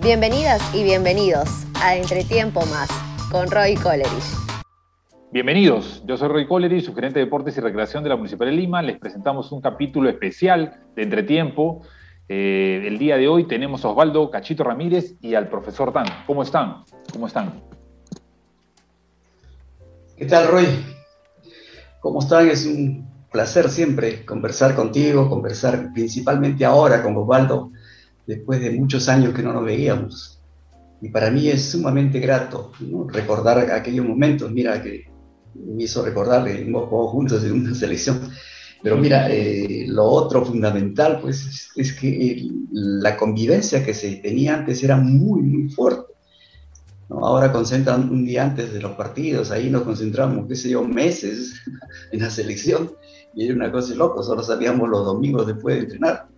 Bienvenidas y bienvenidos a Entretiempo Más con Roy Coleridge. Bienvenidos, yo soy Roy Coleridge, su gerente de deportes y recreación de la Municipalidad de Lima. Les presentamos un capítulo especial de Entretiempo. Eh, el día de hoy tenemos a Osvaldo Cachito Ramírez y al profesor Dan. ¿Cómo están? ¿Cómo están? ¿Qué tal, Roy? ¿Cómo están? Es un placer siempre conversar contigo, conversar principalmente ahora con Osvaldo después de muchos años que no nos veíamos. Y para mí es sumamente grato recordar aquellos momentos. Mira, que me hizo recordar que hemos jugado juntos en una selección. Pero mira, eh, lo otro fundamental, pues, es, que la convivencia que se tenía antes era muy, muy fuerte. Ahora concentran un día antes de los partidos, ahí nos concentramos, qué sé yo, meses en la selección. Y era una cosa de loco, solo sabíamos los domingos después de entrenar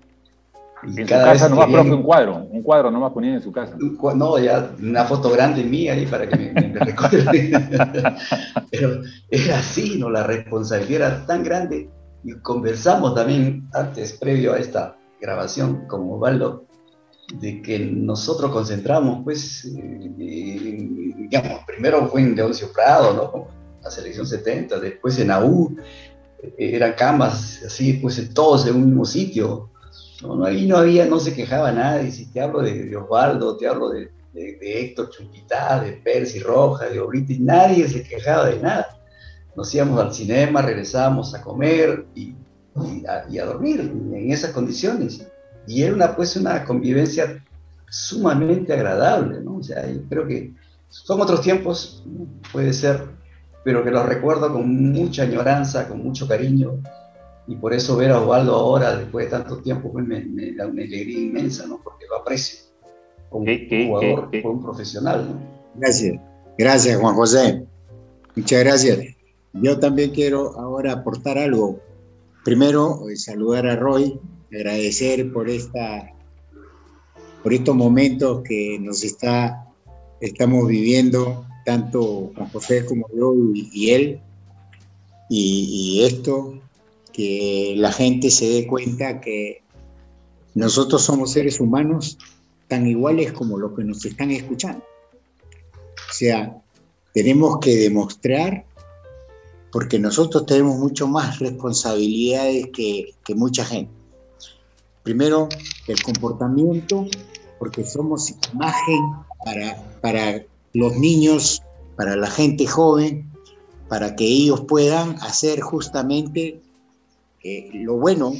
en su casa nomás, profe, un cuadro, un cuadro nomás ponían en su casa. No, ya una foto grande mía ahí para que me, me Pero era así, ¿no? La responsabilidad era tan grande. Y conversamos también antes, previo a esta grabación con Osvaldo, de que nosotros concentramos, pues, eh, digamos, primero fue en Leoncio Prado, ¿no? La selección 70, después en AU, eh, eran camas así, pues, todos en un mismo sitio no, ahí no había, no se quejaba nadie. Si te hablo de, Osvaldo, te hablo de, Héctor Chuquitá, de Percy Roja, de Oblitis, nadie se quejaba de nada. Nos íbamos al cinema, regresábamos a comer y, a, dormir en esas condiciones. Y era una, pues, una convivencia sumamente agradable, ¿no? O sea, yo creo que son otros tiempos, puede ser, pero que los recuerdo con mucha añoranza, con mucho cariño, y por eso ver a Osvaldo ahora, después de tanto tiempo, pues me, da una alegría inmensa, ¿no? Porque lo aprecio como un jugador, como un profesional, ¿no? Gracias, gracias Juan José. Muchas gracias. Yo también quiero ahora aportar algo. Primero, eh, saludar a Roy, agradecer por esta por estos momentos que nos está estamos viviendo tanto Juan José como yo y, él y, y esto que la gente se dé cuenta que nosotros somos seres humanos tan iguales como los que nos están escuchando. O sea, tenemos que demostrar, porque nosotros tenemos mucho más responsabilidades que, mucha gente. Primero, el comportamiento, porque somos imagen para, para los niños, para la gente joven, para que ellos puedan hacer justamente eh, lo bueno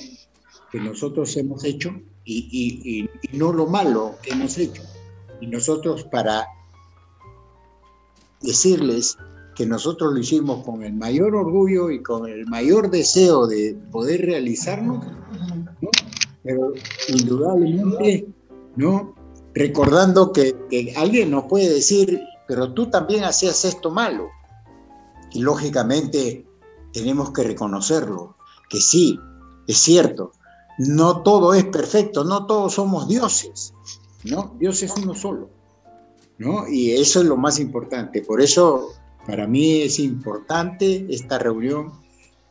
que nosotros hemos hecho y, no lo malo que hemos hecho. Y nosotros para decirles que nosotros lo hicimos con el mayor orgullo y con el mayor deseo de poder realizarnos, pero indudablemente, ¿no? Recordando que, que, alguien nos puede decir, pero tú también hacías esto malo. Y lógicamente tenemos que reconocerlo que sí, es cierto, no todo es perfecto, no todos somos dioses, ¿no? Dios es uno solo, ¿no? Y eso es lo más importante. Por eso, para mí es importante esta reunión,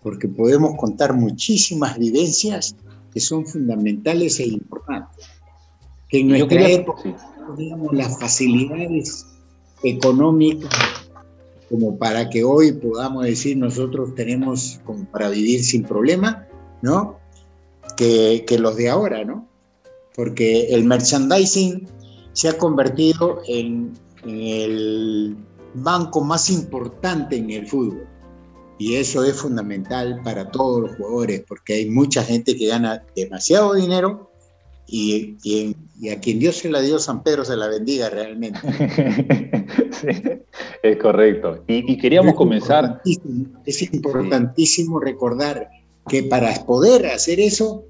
porque podemos contar muchísimas vivencias que son fundamentales e importantes. Que en nuestra época, digamos, las facilidades económicas como para que hoy podamos decir nosotros tenemos como para vivir sin problema, ¿no? Que, los de ahora, ¿no? Porque el merchandising se ha convertido en, el banco más importante en el fútbol. Y eso es fundamental para todos los jugadores, porque hay mucha gente que gana demasiado dinero y, y, a quien Dios se la dio, San Pedro se la bendiga realmente. es correcto. Y, queríamos comenzar. Es importantísimo recordar que para poder hacer eso,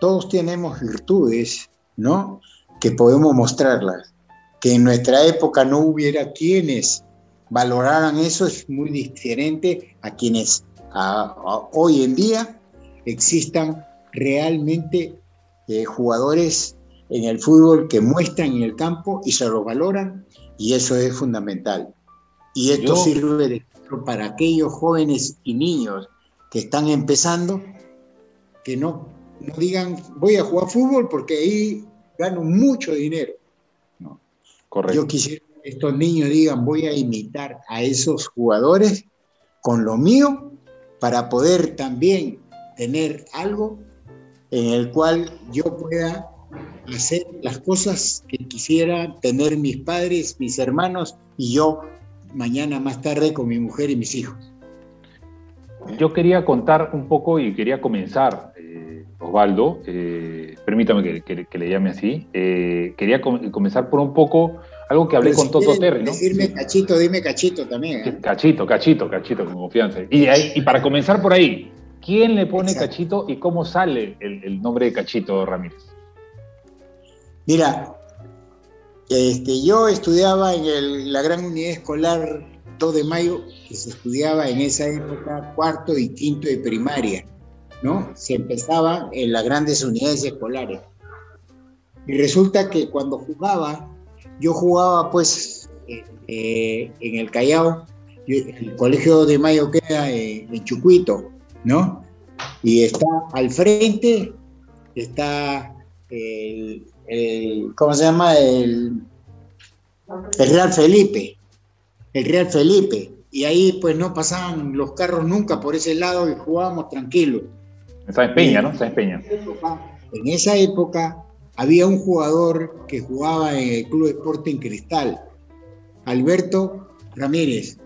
todos tenemos virtudes, ¿no? Que podemos mostrarlas. Que en nuestra época no hubiera quienes valoraran eso es muy diferente a quienes hoy en día existan realmente eh, jugadores en el fútbol que muestran en el campo y se lo valoran y eso es fundamental. Y esto sirve de para aquellos jóvenes y niños que están empezando, que no, no digan voy a jugar fútbol porque ahí gano mucho dinero. Yo quisiera que estos niños digan, voy a imitar a esos jugadores con lo mío para poder también tener algo en el cual yo pueda hacer las cosas que quisiera tener mis padres, mis hermanos y yo mañana más tarde con mi mujer y mis hijos. Yo quería contar un poco y quería comenzar, eh, Osvaldo, eh, permítame que, le llame así, eh, quería comenzar por un poco algo que hablé con Toto Terry, ¿no? Decirme cachito, dime cachito también. Cachito, cachito, cachito, con confianza. Y, y para comenzar por ahí, ¿quién le pone cachito y cómo sale el, nombre de cachito Ramírez? Mira, este, yo estudiaba en la gran unidad escolar 2 de mayo, que se estudiaba en esa época cuarto y quinto de primaria, ¿no? Se empezaba en las grandes unidades escolares. Y resulta que cuando jugaba, yo jugaba pues eh, en el Callao, el colegio de Mayo queda en, Chucuito, ¿no? Y está al frente, está el, ¿cómo se llama? El, el Real Felipe, el Real Felipe. Y ahí pues no pasaban los carros nunca por ese lado y jugábamos tranquilos. Esa es Peña, ¿no? Esa es Peña. En esa época había un jugador que jugaba en el Club Sporting Cristal, Alberto Ramírez.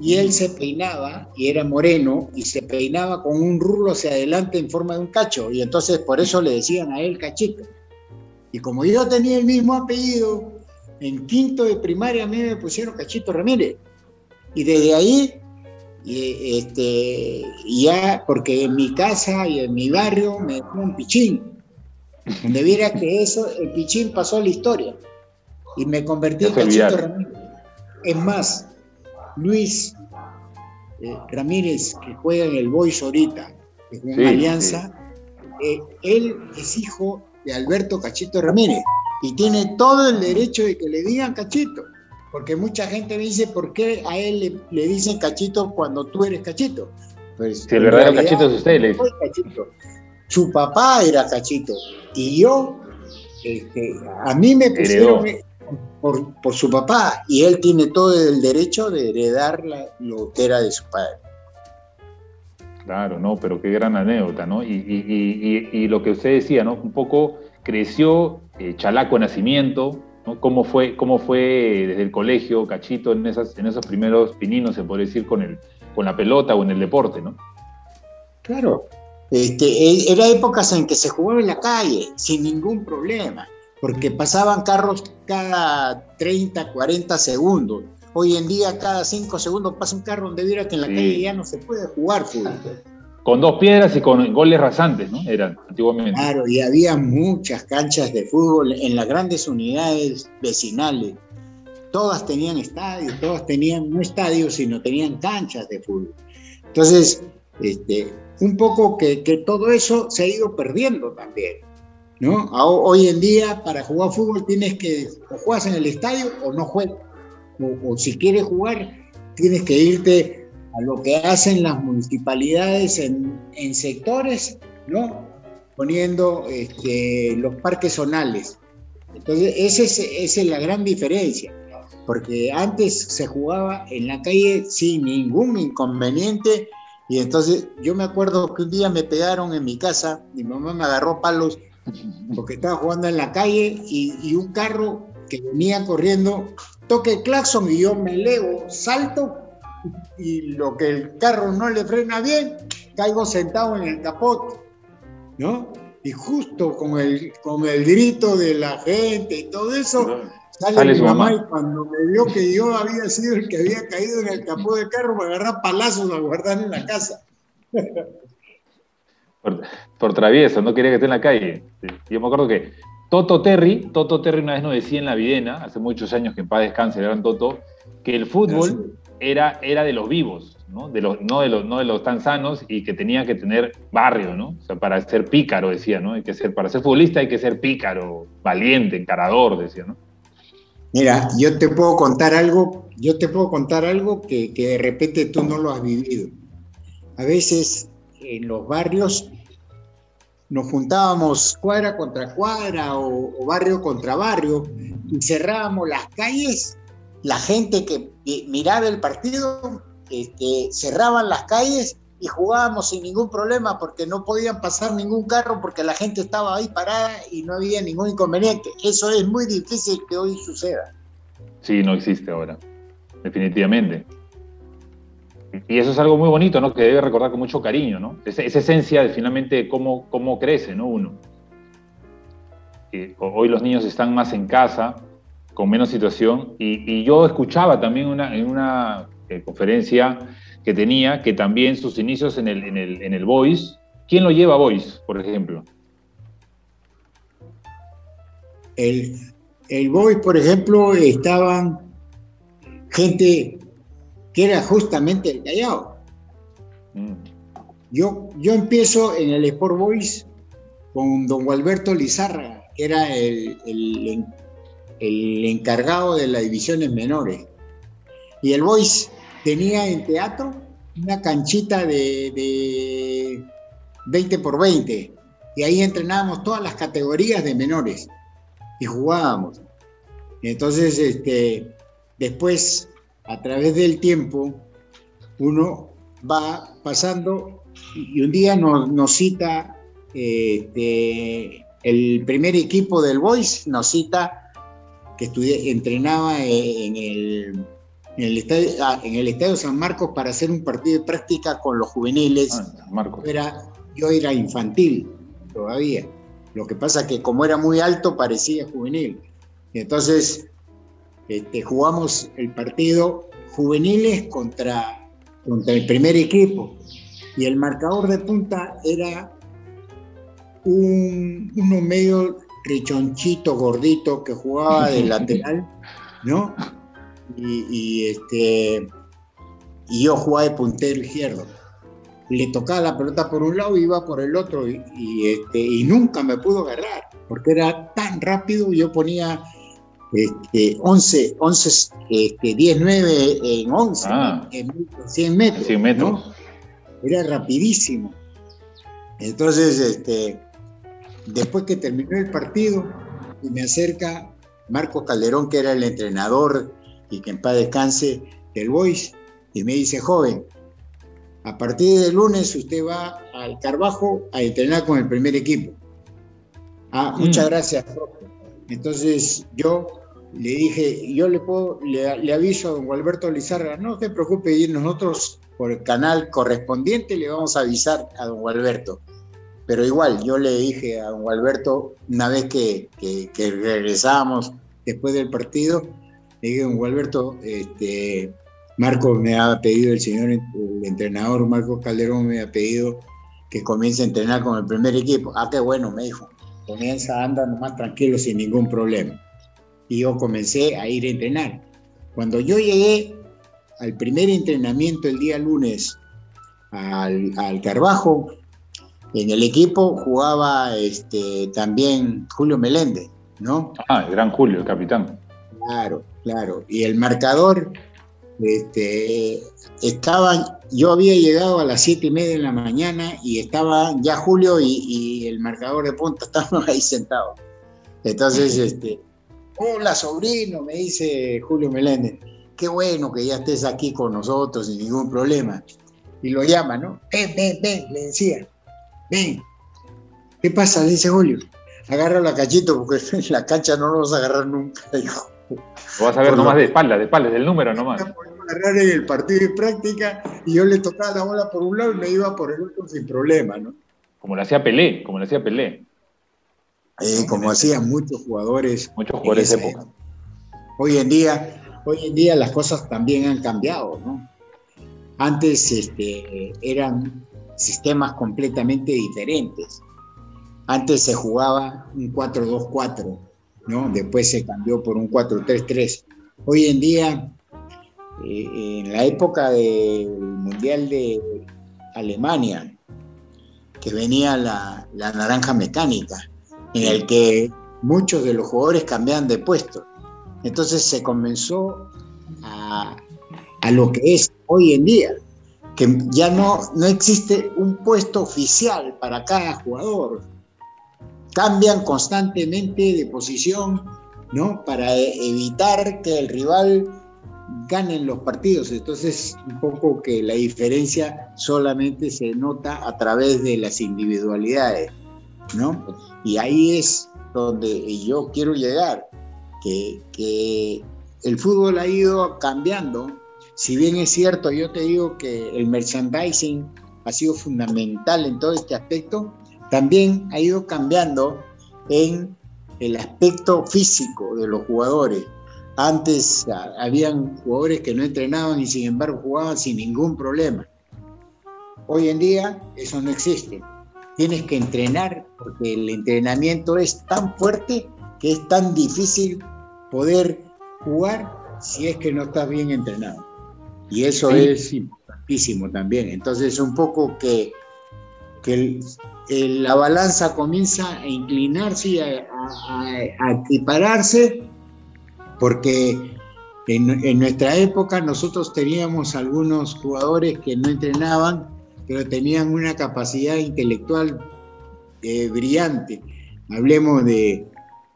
Y él se peinaba, y era moreno, y se peinaba con un rulo hacia adelante en forma de un cacho. Y entonces por eso le decían a él cachito. Y como yo tenía el mismo apellido, en quinto de primaria a mí me pusieron Cachito Ramírez. Y desde ahí, este, ya, porque en mi casa y en mi barrio me un pichín. Donde viera que eso, el pichín pasó a la historia. Y me convertí en Cachito Ramírez. Es más, Luis eh, Ramírez, que juega en el Boys ahorita, que juega en Alianza, eh, él es hijo de Alberto Cachito Ramírez y tiene todo el derecho de que le digan cachito. Porque mucha gente me dice, ¿por qué a él le, dicen cachito cuando tú eres cachito? Pues, si el verdadero cachito es usted, le cachito. Su papá era cachito. Y yo, este, a mí me pusieron por, por, su papá. Y él tiene todo el derecho de heredar lo que era de su padre. Claro, no, pero qué gran anécdota, ¿no? Y, y, y, y, lo que usted decía, ¿no? Un poco creció eh, Chalaco Nacimiento, ¿no? ¿Cómo, fue, ¿Cómo fue desde el colegio, Cachito, en, esas, en esos primeros pininos, se puede decir, con, el, con la pelota o en el deporte, ¿no? Claro, este, e, era épocas en que se jugaba en la calle, sin ningún problema, porque pasaban carros cada 30, 40 segundos. Hoy en día, cada 5 segundos pasa un carro donde viera que en la calle ya no se puede jugar fútbol con dos piedras y con goles rasantes, ¿no? Eran antiguamente. Claro, y había muchas canchas de fútbol en las grandes unidades vecinales. Todas tenían estadios, todas tenían, no estadios, sino tenían canchas de fútbol. Entonces, este, un poco que, todo eso se ha ido perdiendo también. ¿No? Hoy en día, para jugar fútbol, tienes que, o juegas en el estadio o no juegas. o si quieres jugar, tienes que irte a lo que hacen las municipalidades en, sectores, ¿no? Poniendo este, los parques zonales. Entonces, esa es, la gran diferencia, porque antes se jugaba en la calle sin ningún inconveniente, y entonces yo me acuerdo que un día me pegaron en mi casa, mi mamá me agarró palos porque estaba jugando en la calle y, y un carro que venía corriendo toque el claxon y yo me elevo, salto y lo que el carro no le frena bien, caigo sentado en el capot, ¿no? Y justo con el, con el grito de la gente y todo eso, sale, mi mamá, y cuando me vio que yo había sido el que había caído en el capó del carro, me agarra palazos a guardar en la casa. Por, travieso, no quería que esté en la calle. Yo me acuerdo que Toto Terry, Toto Terry una vez nos decía en la Videna, hace muchos años que en paz descanse, el gran Toto, que el fútbol era, era de los vivos, ¿no? De los, no, de los, no de los tan sanos y que tenía que tener barrio, ¿no? O sea, para ser pícaro, decía, ¿no? Hay que ser, para ser futbolista hay que ser pícaro, valiente, encarador, decía, ¿no? Mira, yo te puedo contar algo, yo te puedo contar algo que, que de repente tú no lo has vivido. A veces en los barrios nos juntábamos cuadra contra cuadra o, barrio contra barrio y cerrábamos las calles. La gente que miraba el partido este, cerraban las calles y jugábamos sin ningún problema porque no podían pasar ningún carro porque la gente estaba ahí parada y no había ningún inconveniente. Eso es muy difícil que hoy suceda. Sí, no existe ahora, definitivamente. Y eso es algo muy bonito, ¿no? Que debe recordar con mucho cariño, ¿no? Esa, esencia de finalmente cómo, cómo crece, ¿no? Uno. hoy los niños están más en casa, con menos situación, y, yo escuchaba también una, en una eh, conferencia que tenía, que también sus inicios en el, en el, en el Voice, ¿quién lo lleva a Voice, por ejemplo? El, el Voice, por ejemplo, estaban gente que era justamente el Callao. Mm. Yo, yo empiezo en el Sport Boys con don Gualberto Lizarra, que era el, el, encargado de las divisiones menores. Y el Boys tenía en teatro una canchita de, de 20 por 20 y ahí entrenábamos todas las categorías de menores y jugábamos. Entonces, este, después a través del tiempo, uno va pasando y un día nos, cita este, el primer equipo del Boys, nos cita que estudié, entrenaba en el, en el, estadio, ah, en el Estadio San Marcos para hacer un partido de práctica con los juveniles. Ah, era, yo era infantil todavía. Lo que pasa que como era muy alto parecía juvenil. Entonces este, jugamos el partido juveniles contra, contra el primer equipo y el marcador de punta era un, uno medio richonchito, gordito, que jugaba de lateral, ¿no? Y, este, y yo jugaba de puntero izquierdo. Le tocaba la pelota por un lado y iba por el otro y, este, y nunca me pudo agarrar, porque era tan rápido, yo ponía este, 11, 11 este, 10, 9 en 11, ah. en 100 metros. 100 metros. Era rapidísimo. Entonces, este, después que terminó el partido, me acerca Marco Calderón, que era el entrenador y que en paz descanse del Boys, y me dice, joven, a partir del lunes usted va al Carbajo a entrenar con el primer equipo. Ah, muchas mm. gracias, Entonces yo le dije, yo le puedo, le, aviso a don Gualberto Lizarra, no se preocupe, y nosotros por el canal correspondiente le vamos a avisar a don Gualberto. Pero igual, yo le dije a don Gualberto, una vez que, que, regresábamos después del partido, le dije, don Gualberto, este, Marco me ha pedido, el señor el entrenador Marco Calderón me ha pedido que comience a entrenar con el primer equipo. Ah, qué bueno, me dijo. Comienza, anda más tranquilo, sin ningún problema y yo comencé a ir a entrenar. Cuando yo llegué al primer entrenamiento el día lunes al, al Carbajo, en el equipo jugaba este, también Julio Meléndez, ¿no? Ah, el gran Julio, el capitán. Claro, claro. Y el marcador, este, estaba, yo había llegado a las siete y media de la mañana y estaba ya Julio y, y el marcador de punta estaban ahí sentados. Entonces, este, Hola, sobrino, me dice Julio Meléndez. Qué bueno que ya estés aquí con nosotros sin ningún problema. Y lo llama, ¿no? Ven, ven, ven, le decía. Ven. ¿Qué pasa? Le dice Julio. Agarra la cachito porque en la cancha no lo vas a agarrar nunca, dijo. Lo vas a ver nomás de espalda, de espalda, del número nomás. agarrar en el partido de práctica y yo le tocaba la bola por un lado y me iba por el otro sin problema, ¿no? Como le hacía Pelé, como le hacía Pelé. Eh, como hacían muchos jugadores. Muchos jugadores de época. Hoy en día, hoy en día las cosas también han cambiado, ¿no? Antes este, eran sistemas completamente diferentes. Antes se jugaba un 4-2-4, ¿no? Después se cambió por un 4-3-3. Hoy en día, eh, en la época del Mundial de Alemania, que venía la, la naranja mecánica, en el que muchos de los jugadores cambiaban de puesto. Entonces se comenzó a, lo que es hoy en día, que ya no, no existe un puesto oficial para cada jugador. cambian constantemente de posición, ¿no? Para evitar que el rival gane los partidos. Entonces, un poco que la diferencia solamente se nota a través de las individualidades, ¿no? Y ahí es donde yo quiero llegar, que, que el fútbol ha ido cambiando. Si bien es cierto, yo te digo que el merchandising ha sido fundamental en todo este aspecto, también ha ido cambiando en el aspecto físico de los jugadores. Antes habían jugadores que no entrenaban y sin embargo jugaban sin ningún problema. Hoy en día eso no existe. Tienes que entrenar porque el entrenamiento es tan fuerte que es tan difícil poder jugar si es que no estás bien entrenado. Y eso es importantísimo también. Entonces un poco que, que la balanza comienza a inclinarse y a, equipararse, porque en, nuestra época nosotros teníamos algunos jugadores que no entrenaban, pero tenían una capacidad intelectual eh, brillante. Hablemos de,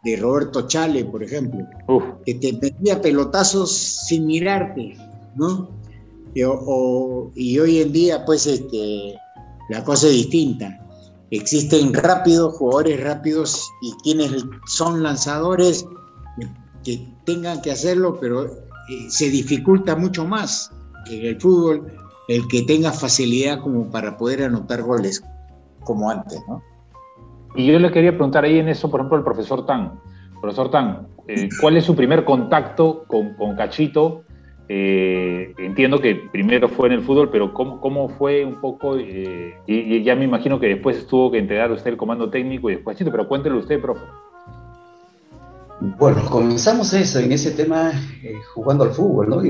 de Roberto Chale, por ejemplo, que te metía pelotazos sin mirarte, ¿no? Y, y hoy en día, pues, este, la cosa es distinta. Existen rápidos, jugadores rápidos y quienes son lanzadores que tengan que hacerlo, pero eh, se dificulta mucho más en el fútbol el que tenga facilidad como para poder anotar goles como antes, ¿no? Y yo le quería preguntar ahí en eso, por ejemplo, al profesor Tan. Profesor Tan, eh, ¿cuál es su primer contacto con, con Cachito? Eh, entiendo que primero fue en el fútbol, pero ¿cómo, cómo fue un poco? Eh, y, ya me imagino que después estuvo que entregar usted el comando técnico y después Cachito, pero cuéntelo usted, profe. Bueno, comenzamos eso, en ese tema, jugando al fútbol, ¿no?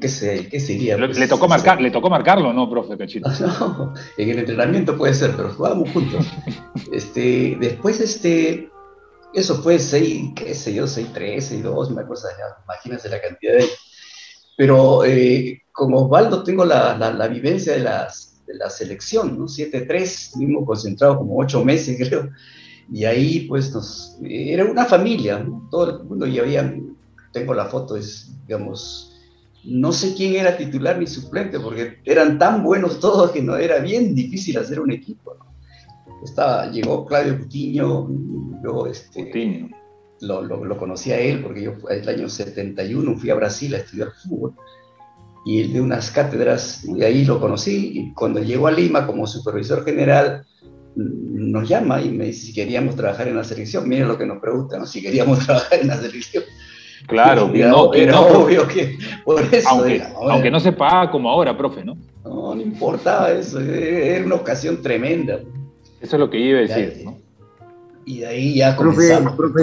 ¿Qué, se, qué sería? Le, pues, tocó marcar, ¿Le tocó marcarlo no, profe Cachito? No, en el entrenamiento puede ser, pero jugábamos juntos. este, después, este, eso fue 6, qué sé yo, 6, 3, 6, 2, una cosa, ya, imagínense la cantidad de... Pero eh, con Osvaldo tengo la, la, vivencia de, las, de la selección, ¿no? 7-3, mismo concentrado como 8 meses, creo. Y ahí, pues, nos, era una familia, ¿no? todo el mundo, y había, tengo la foto, es, digamos, no sé quién era titular ni suplente, porque eran tan buenos todos que no era bien difícil hacer un equipo. Estaba, llegó Claudio Cutiño, yo este, Lo, lo, conocí a él porque yo el año 71 fui a Brasil a estudiar fútbol y él de unas cátedras, y ahí lo conocí, y cuando llegó a Lima como supervisor general, nos llama y me dice si queríamos trabajar en la selección. Miren lo que nos preguntan, si queríamos trabajar en la selección. Claro, era, no, era obvio que por eso. Aunque, no se paga como ahora, profe, ¿no? No, no importaba eso, era una ocasión tremenda. Eso es lo que iba a decir, ¿no? Y de ahí ya comenzamos. Profe,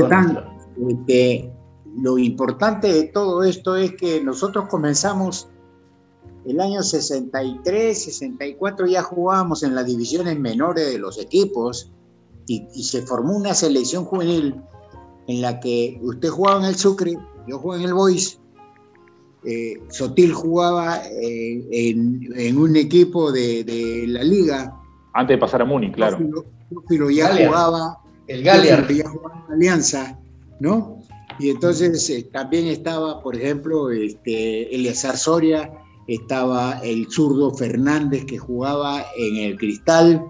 este, lo importante de todo esto es que nosotros comenzamos el año 63, 64 ya jugábamos en las divisiones menores de los equipos y, y se formó una selección juvenil en la que usted jugaba en el Sucre, yo jugaba en el Boys, eh, Sotil jugaba eh, en, un equipo de, la liga. Antes de pasar a Múnich, claro. Pero ya jugaba. El Galear. Ya jugaba en Alianza, ¿no? Y entonces eh, también estaba, por ejemplo, este, Eleazar Soria, estaba el zurdo Fernández que jugaba en el Cristal.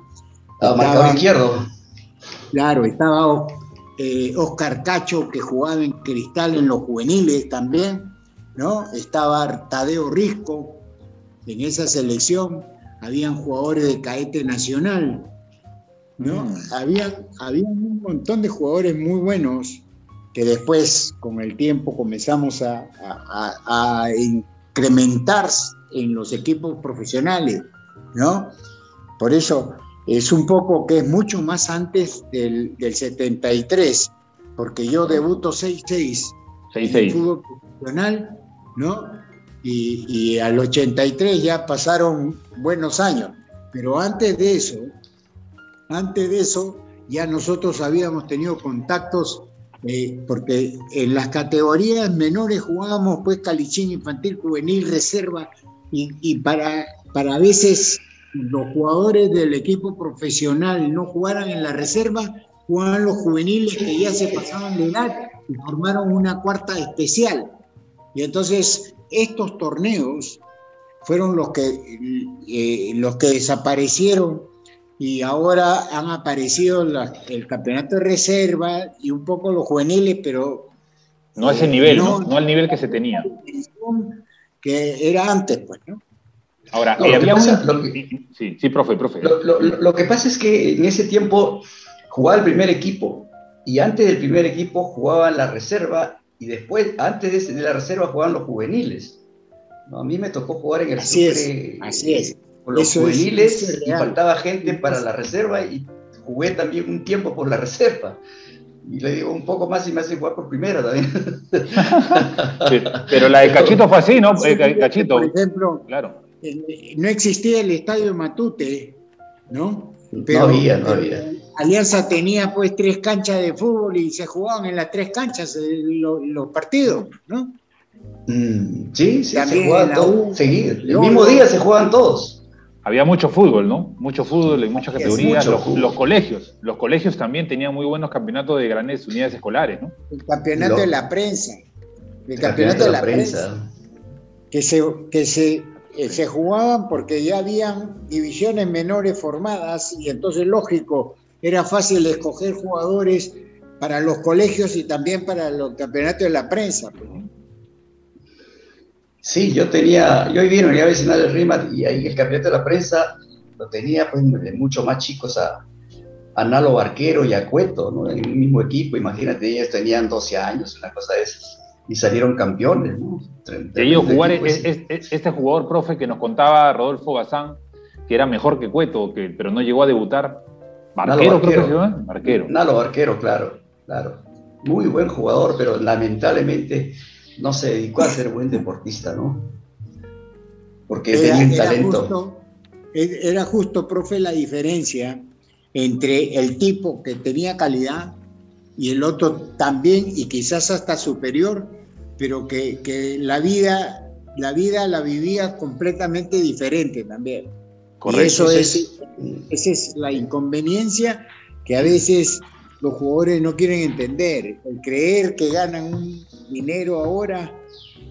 Estaba izquierdo. Claro, estaba eh, Oscar Cacho, que jugaba en Cristal en los juveniles también, ¿no? Estaba Tadeo Risco en esa selección, habían jugadores de caete nacional, ¿no? Mm. Había, un montón de jugadores muy buenos que después, con el tiempo, comenzamos a, a incrementar en los equipos profesionales, ¿no? Por eso es un poco que es mucho más antes del, 73, porque yo debuto 6-6 en el fútbol profesional, ¿no? Y, y, al 83 ya pasaron buenos años, pero antes de eso, antes de eso, ya nosotros habíamos tenido contactos, eh, porque en las categorías menores jugábamos pues calichín infantil, juvenil, reserva, y, y para, para a veces los jugadores del equipo profesional no jugaran en la reserva, jugaban los juveniles que ya se pasaban de edad y formaron una cuarta especial. Y entonces estos torneos fueron los que, eh, los que desaparecieron y ahora han aparecido el campeonato de reserva y un poco los juveniles, pero... No a ese nivel, no, ¿no? al nivel que se tenía. Que era antes, pues, ¿no? Ahora, eh, había sí, sí, profe, profe. Lo, que pasa es que en ese tiempo jugaba el primer equipo y antes del primer equipo jugaban la reserva y después, antes de, la reserva jugaban los juveniles. a mí me tocó jugar en el así es, así es. con los juveniles y faltaba gente para la reserva y jugué también un tiempo por la reserva. Y le digo un poco más y me hace jugar por primera también. pero la de Cachito fue así, ¿no? Eh, Cachito. Por ejemplo, claro no existía el estadio Matute, ¿no? Pero, no había, no había. Alianza tenía pues tres canchas de fútbol y se jugaban en las tres canchas los, partidos, ¿no? Mm, sí, sí, se jugaban todos seguidos. El mismo día se jugaban todos. Había mucho fútbol, ¿no? Mucho fútbol en muchas categorías. Los, colegios, los colegios también tenían muy buenos campeonatos de grandes unidades escolares, ¿no? El campeonato de la prensa. El, campeonato, de la, prensa. Que se, que se eh, se jugaban porque ya habían divisiones menores formadas y entonces lógico, era fácil escoger jugadores para los colegios y también para los campeonatos de la prensa. Pues, sí, yo tenía, yo viví en la Unidad Vecinal del RIMAT y ahí el campeonato de la prensa lo tenía pues de mucho más chicos a, a Nalo Barquero y a Cueto, ¿no? En el mismo equipo, imagínate, ellos tenían 12 años, una cosa de esas y salieron campeones. ¿no? jugar este jugador, profe, que nos contaba Rodolfo Bazán, que era mejor que Cueto, que, pero no llegó a debutar. Barquero, creo que se llama. Barquero. Nalo Barquero, claro, claro. Muy buen jugador, pero lamentablemente no se dedicó a ser buen deportista, ¿no? Porque tenía un talento. era justo, profe, la diferencia entre el tipo que tenía calidad y el otro también y quizás hasta superior, pero que, la, vida, la vida la vivía completamente diferente también. Correcto. Y eso es, esa es la inconveniencia que a veces los jugadores no quieren entender. El creer que ganan un dinero ahora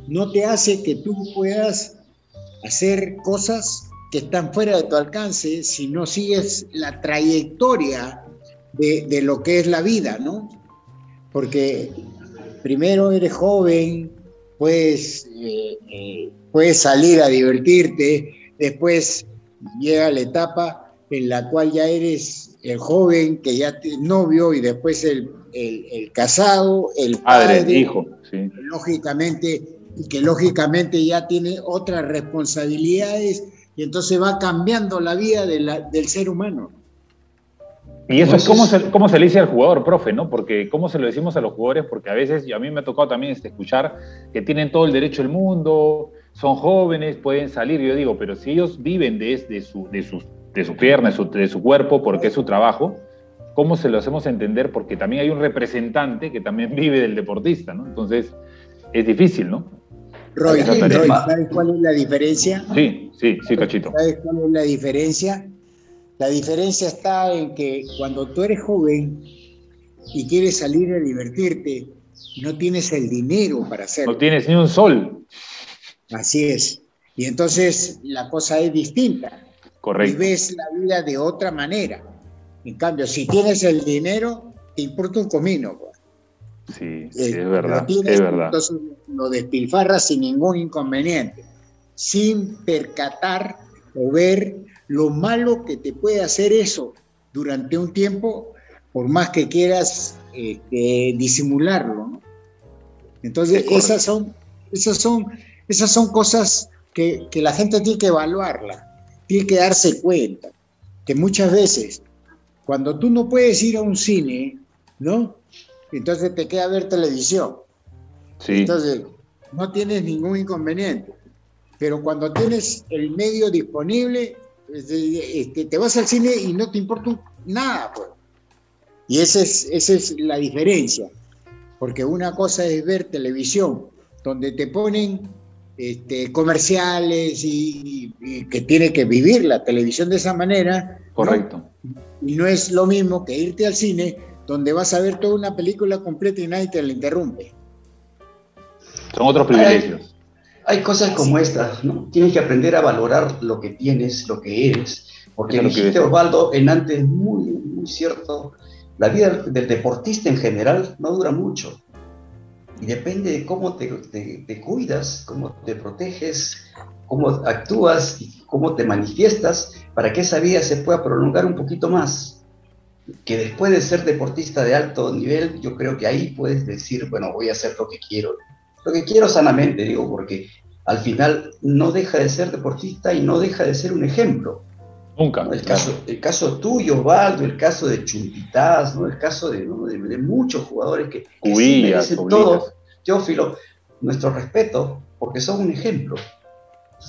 no te hace que tú puedas hacer cosas que están fuera de tu alcance si no sigues la trayectoria de, de lo que es la vida, ¿no? Porque primero eres joven, puedes, eh, puedes salir a divertirte, después llega la etapa en la cual ya eres el joven que ya tiene novio y después el, casado, el padre, padre hijo, lógicamente, y que lógicamente ya tiene otras responsabilidades y entonces va cambiando la vida del ser humano. Y eso es cómo se, cómo se le dice al jugador, profe, ¿no? Porque cómo se lo decimos a los jugadores, porque a veces, y a mí me ha tocado también este, escuchar que tienen todo el derecho del mundo, son jóvenes, pueden salir, yo digo, pero si ellos viven de, de, su, de, sus, de su pierna, de su, de su cuerpo, porque es su trabajo, ¿cómo se lo hacemos entender? Porque también hay un representante que también vive del deportista, ¿no? Entonces, es difícil, ¿no? Roy, ¿sabes cuál es la diferencia? Sí, sí, sí, Cachito. ¿Sabes cuál es la diferencia? La diferencia está en que cuando tú eres joven y quieres salir a divertirte, no tienes el dinero para hacerlo. No tienes ni un sol. Así es. Y entonces la cosa es distinta. Correcto. Y ves la vida de otra manera. En cambio, si tienes el dinero, te importa un comino. Pues. Sí, eh, es verdad. es verdad. Entonces lo despilfarras sin ningún inconveniente, sin percatar o ver lo malo que te puede hacer eso durante un tiempo, por más que quieras este, disimularlo. Entonces, esas son, esas, son, esas son cosas que, la gente tiene que evaluarla, tiene que darse cuenta, que muchas veces, cuando tú no puedes ir a un cine, ¿no? Entonces te queda ver televisión. Sí. Entonces, no tienes ningún inconveniente. Pero cuando tienes el medio disponible, este, te vas al cine y no te importa nada. Pues. Y esa es, esa es la diferencia. Porque una cosa es ver televisión, donde te ponen este, comerciales y, que tiene que vivir la televisión de esa manera. Correcto. Y no es lo mismo que irte al cine donde vas a ver toda una película completa y nadie te la interrumpe. Son otros privilegios. Hay, cosas como estas, ¿no? Tienes que aprender a valorar lo que tienes, lo que eres, porque dijiste, Osvaldo, en antes muy, muy cierto, la vida del deportista en general no dura mucho. Y depende de cómo te, te, cuidas, cómo te proteges, cómo actúas y cómo te manifiestas para que esa vida se pueda prolongar un poquito más. Que después de ser deportista de alto nivel, yo creo que ahí puedes decir, bueno, voy a hacer lo que quiero. Lo que quiero sanamente, digo, porque al final no deja de ser deportista y no deja de ser un ejemplo. Nunca. El, caso, el caso tuyo, Osvaldo, el caso de Chumpitaz, ¿no? el caso de, de, muchos jugadores que, que todo, Teófilo, nuestro respeto, porque son un ejemplo.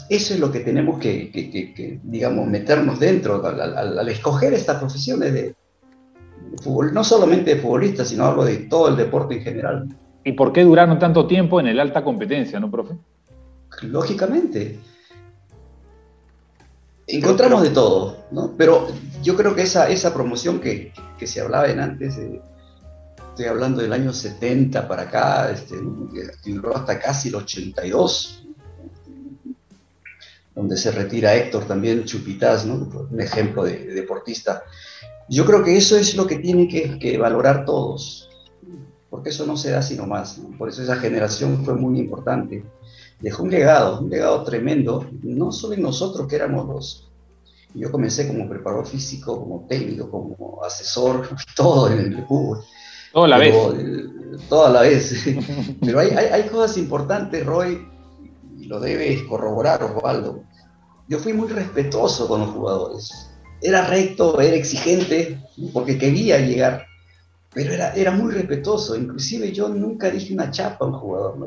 Eso es lo que tenemos que, digamos, meternos dentro al, escoger estas profesiones de, fútbol, no solamente de futbolistas, sino algo de todo el deporte en general. ¿Y por qué duraron tanto tiempo en el alta competencia, no, profe? Lógicamente. Encontramos de todo, ¿no? Pero yo creo que esa, esa promoción que, se hablaba en antes, estoy hablando del año 70 para acá, este, que duró hasta casi el 82, donde se retira Héctor también, Chupitaz, ¿no? un ejemplo de, deportista. Yo creo que eso es lo que tienen que, valorar todos, porque eso no se da sino más. Por eso esa generación fue muy importante. Dejó un legado, un legado tremendo, no solo en nosotros que éramos los... Yo comencé como preparador físico, como técnico, como asesor, todo en el fútbol. Toda la vez. Toda la vez. Pero hay, hay, hay cosas importantes, Roy, y lo debes corroborar, Osvaldo yo fui muy respetuoso con los jugadores. Era recto, era exigente, porque quería llegar, pero era, era muy respetuoso. Inclusive yo nunca dije una chapa a un jugador,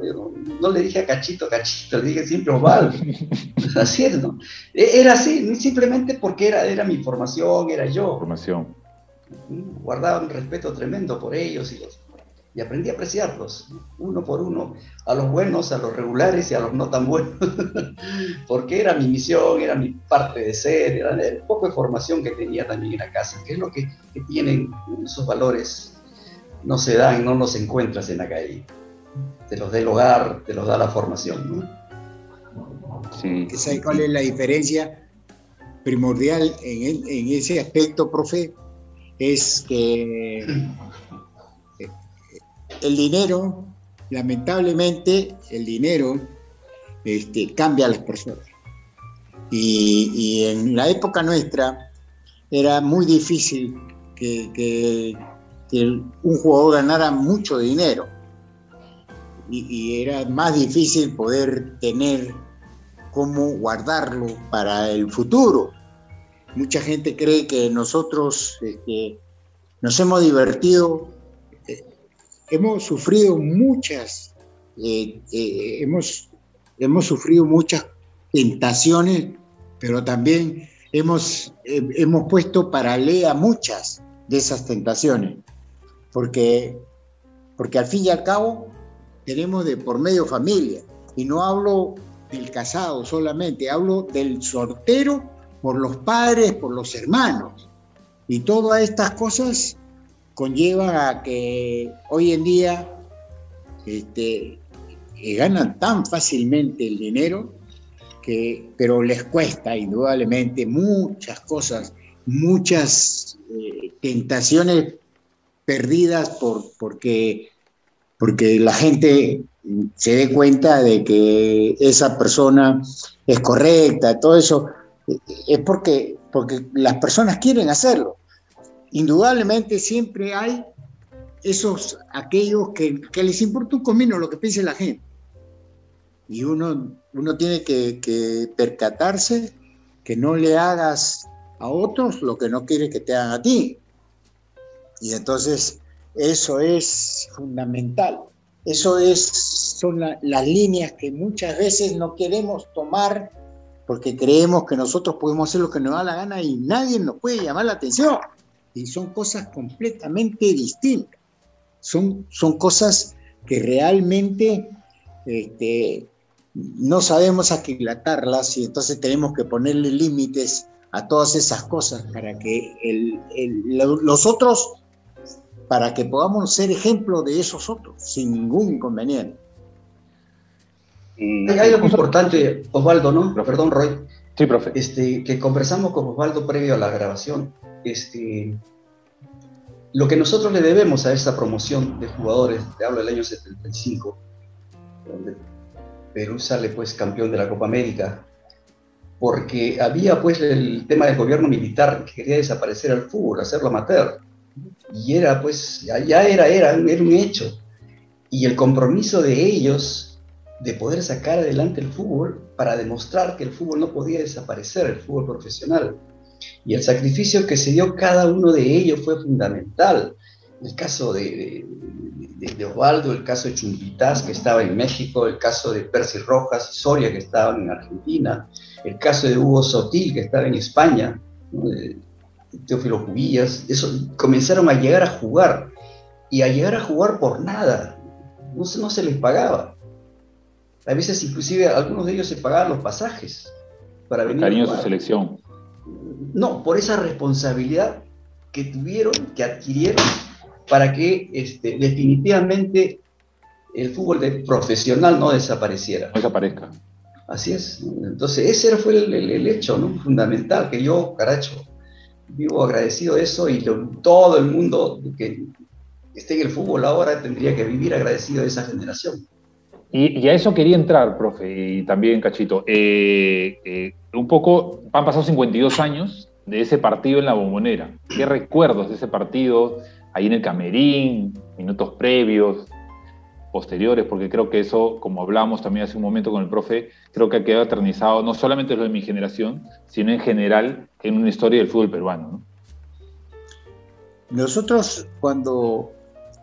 no, le dije a Cachito, Cachito, le dije siempre Osvaldo. así es, ¿no? E, era así, simplemente porque era, era mi formación, era yo. Formación. Guardaba un respeto tremendo por ellos y los y aprendí a apreciarlos, uno por uno, a los buenos, a los regulares y a los no tan buenos, porque era mi misión, era mi parte de ser, era el poco de formación que tenía también en la casa, que es lo que, tienen esos valores, no se dan, no los encuentras en la calle, te los da el hogar, te los da la formación. Sí. ¿Sabes cuál es la diferencia primordial en, en ese aspecto, profe? Es que el dinero, lamentablemente, el dinero este, cambia a las personas. Y, en la época nuestra era muy difícil que, un jugador ganara mucho dinero. Y, era más difícil poder tener cómo guardarlo para el futuro. Mucha gente cree que nosotros este, nos hemos divertido hemos sufrido muchas, eh, eh, hemos, hemos sufrido muchas tentaciones, pero también hemos, eh, hemos puesto paralela muchas de esas tentaciones, porque, porque al fin y al cabo tenemos de por medio familia, y no hablo del casado solamente, hablo del sortero por los padres, por los hermanos, y todas estas cosas conlleva a que hoy en día este, eh, ganan tan fácilmente el dinero, que, pero les cuesta indudablemente muchas cosas, muchas eh, tentaciones perdidas por, porque, porque la gente se dé cuenta de que esa persona es correcta, todo eso, eh, es porque, porque las personas quieren hacerlo indudablemente siempre hay esos, aquellos que, les importa un comino lo que piense la gente. Y uno, uno tiene que, percatarse que no le hagas a otros lo que no quiere que te hagan a ti. Y entonces eso es fundamental. Eso es, son las líneas que muchas veces no queremos tomar porque creemos que nosotros podemos hacer lo que nos da la gana y nadie nos puede llamar la atención y son cosas completamente distintas. Son, son cosas que realmente este, no sabemos aquilatarlas y entonces tenemos que ponerle límites a todas esas cosas para que los otros para que podamos ser ejemplo de esos otros, sin ningún inconveniente. Hay algo importante, Osvaldo, ¿no? Perdón, Roy. Sí, profe. Este, que conversamos con Osvaldo previo a la grabación. Este, lo que nosotros le debemos a esta promoción de jugadores, te hablo del año 75, donde Perú sale pues campeón de la Copa América, porque había pues el tema del gobierno militar que quería desaparecer el fútbol, hacerlo amateur. Y era pues, ya, era, era, era un hecho. Y el compromiso de ellos de poder sacar adelante el fútbol para demostrar que el fútbol no podía desaparecer, el fútbol profesional. Y el sacrificio que se dio cada uno de ellos fue fundamental. El caso de, de, Osvaldo, el caso de Chumpitaz, que estaba en México, el caso de Percy Rojas y Soria, que estaban en Argentina, el caso de Hugo Sotil, que estaba en España, Teófilo Cubillas, eso, comenzaron a llegar a jugar, y a llegar a jugar por nada, no, no se les pagaba. A veces inclusive algunos de ellos se pagaban los pasajes para venir. Cariño a su selección. No, por esa responsabilidad que tuvieron, que adquirieron para que este, definitivamente el fútbol de profesional no desapareciera. No desaparezca. Así es. Entonces, ese fue el, hecho ¿no? fundamental, que yo, caracho, vivo agradecido de eso y todo el mundo que esté en el fútbol ahora tendría que vivir agradecido de esa generación. Y, a eso quería entrar, profe, y también Cachito. Eh, eh, un poco, han pasado 52 años de ese partido en la bombonera. ¿Qué recuerdos de ese partido? ahí en el camerín, minutos previos, posteriores, porque creo que eso, como hablamos también hace un momento con el profe, creo que ha quedado eternizado, no solamente lo de mi generación, sino en general en una historia del fútbol peruano. Nosotros cuando,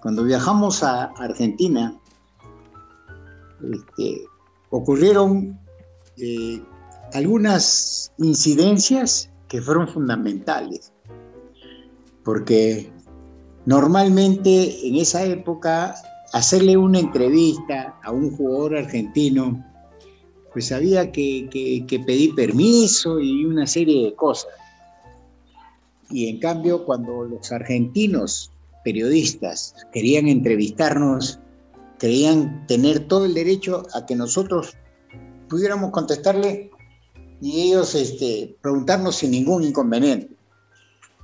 cuando viajamos a Argentina, este, ocurrieron eh, algunas incidencias que fueron fundamentales, porque Normalmente en esa época hacerle una entrevista a un jugador argentino, pues había que, pedir permiso y una serie de cosas. Y en cambio, cuando los argentinos periodistas querían entrevistarnos, querían tener todo el derecho a que nosotros pudiéramos contestarle y ellos este, preguntarnos sin ningún inconveniente.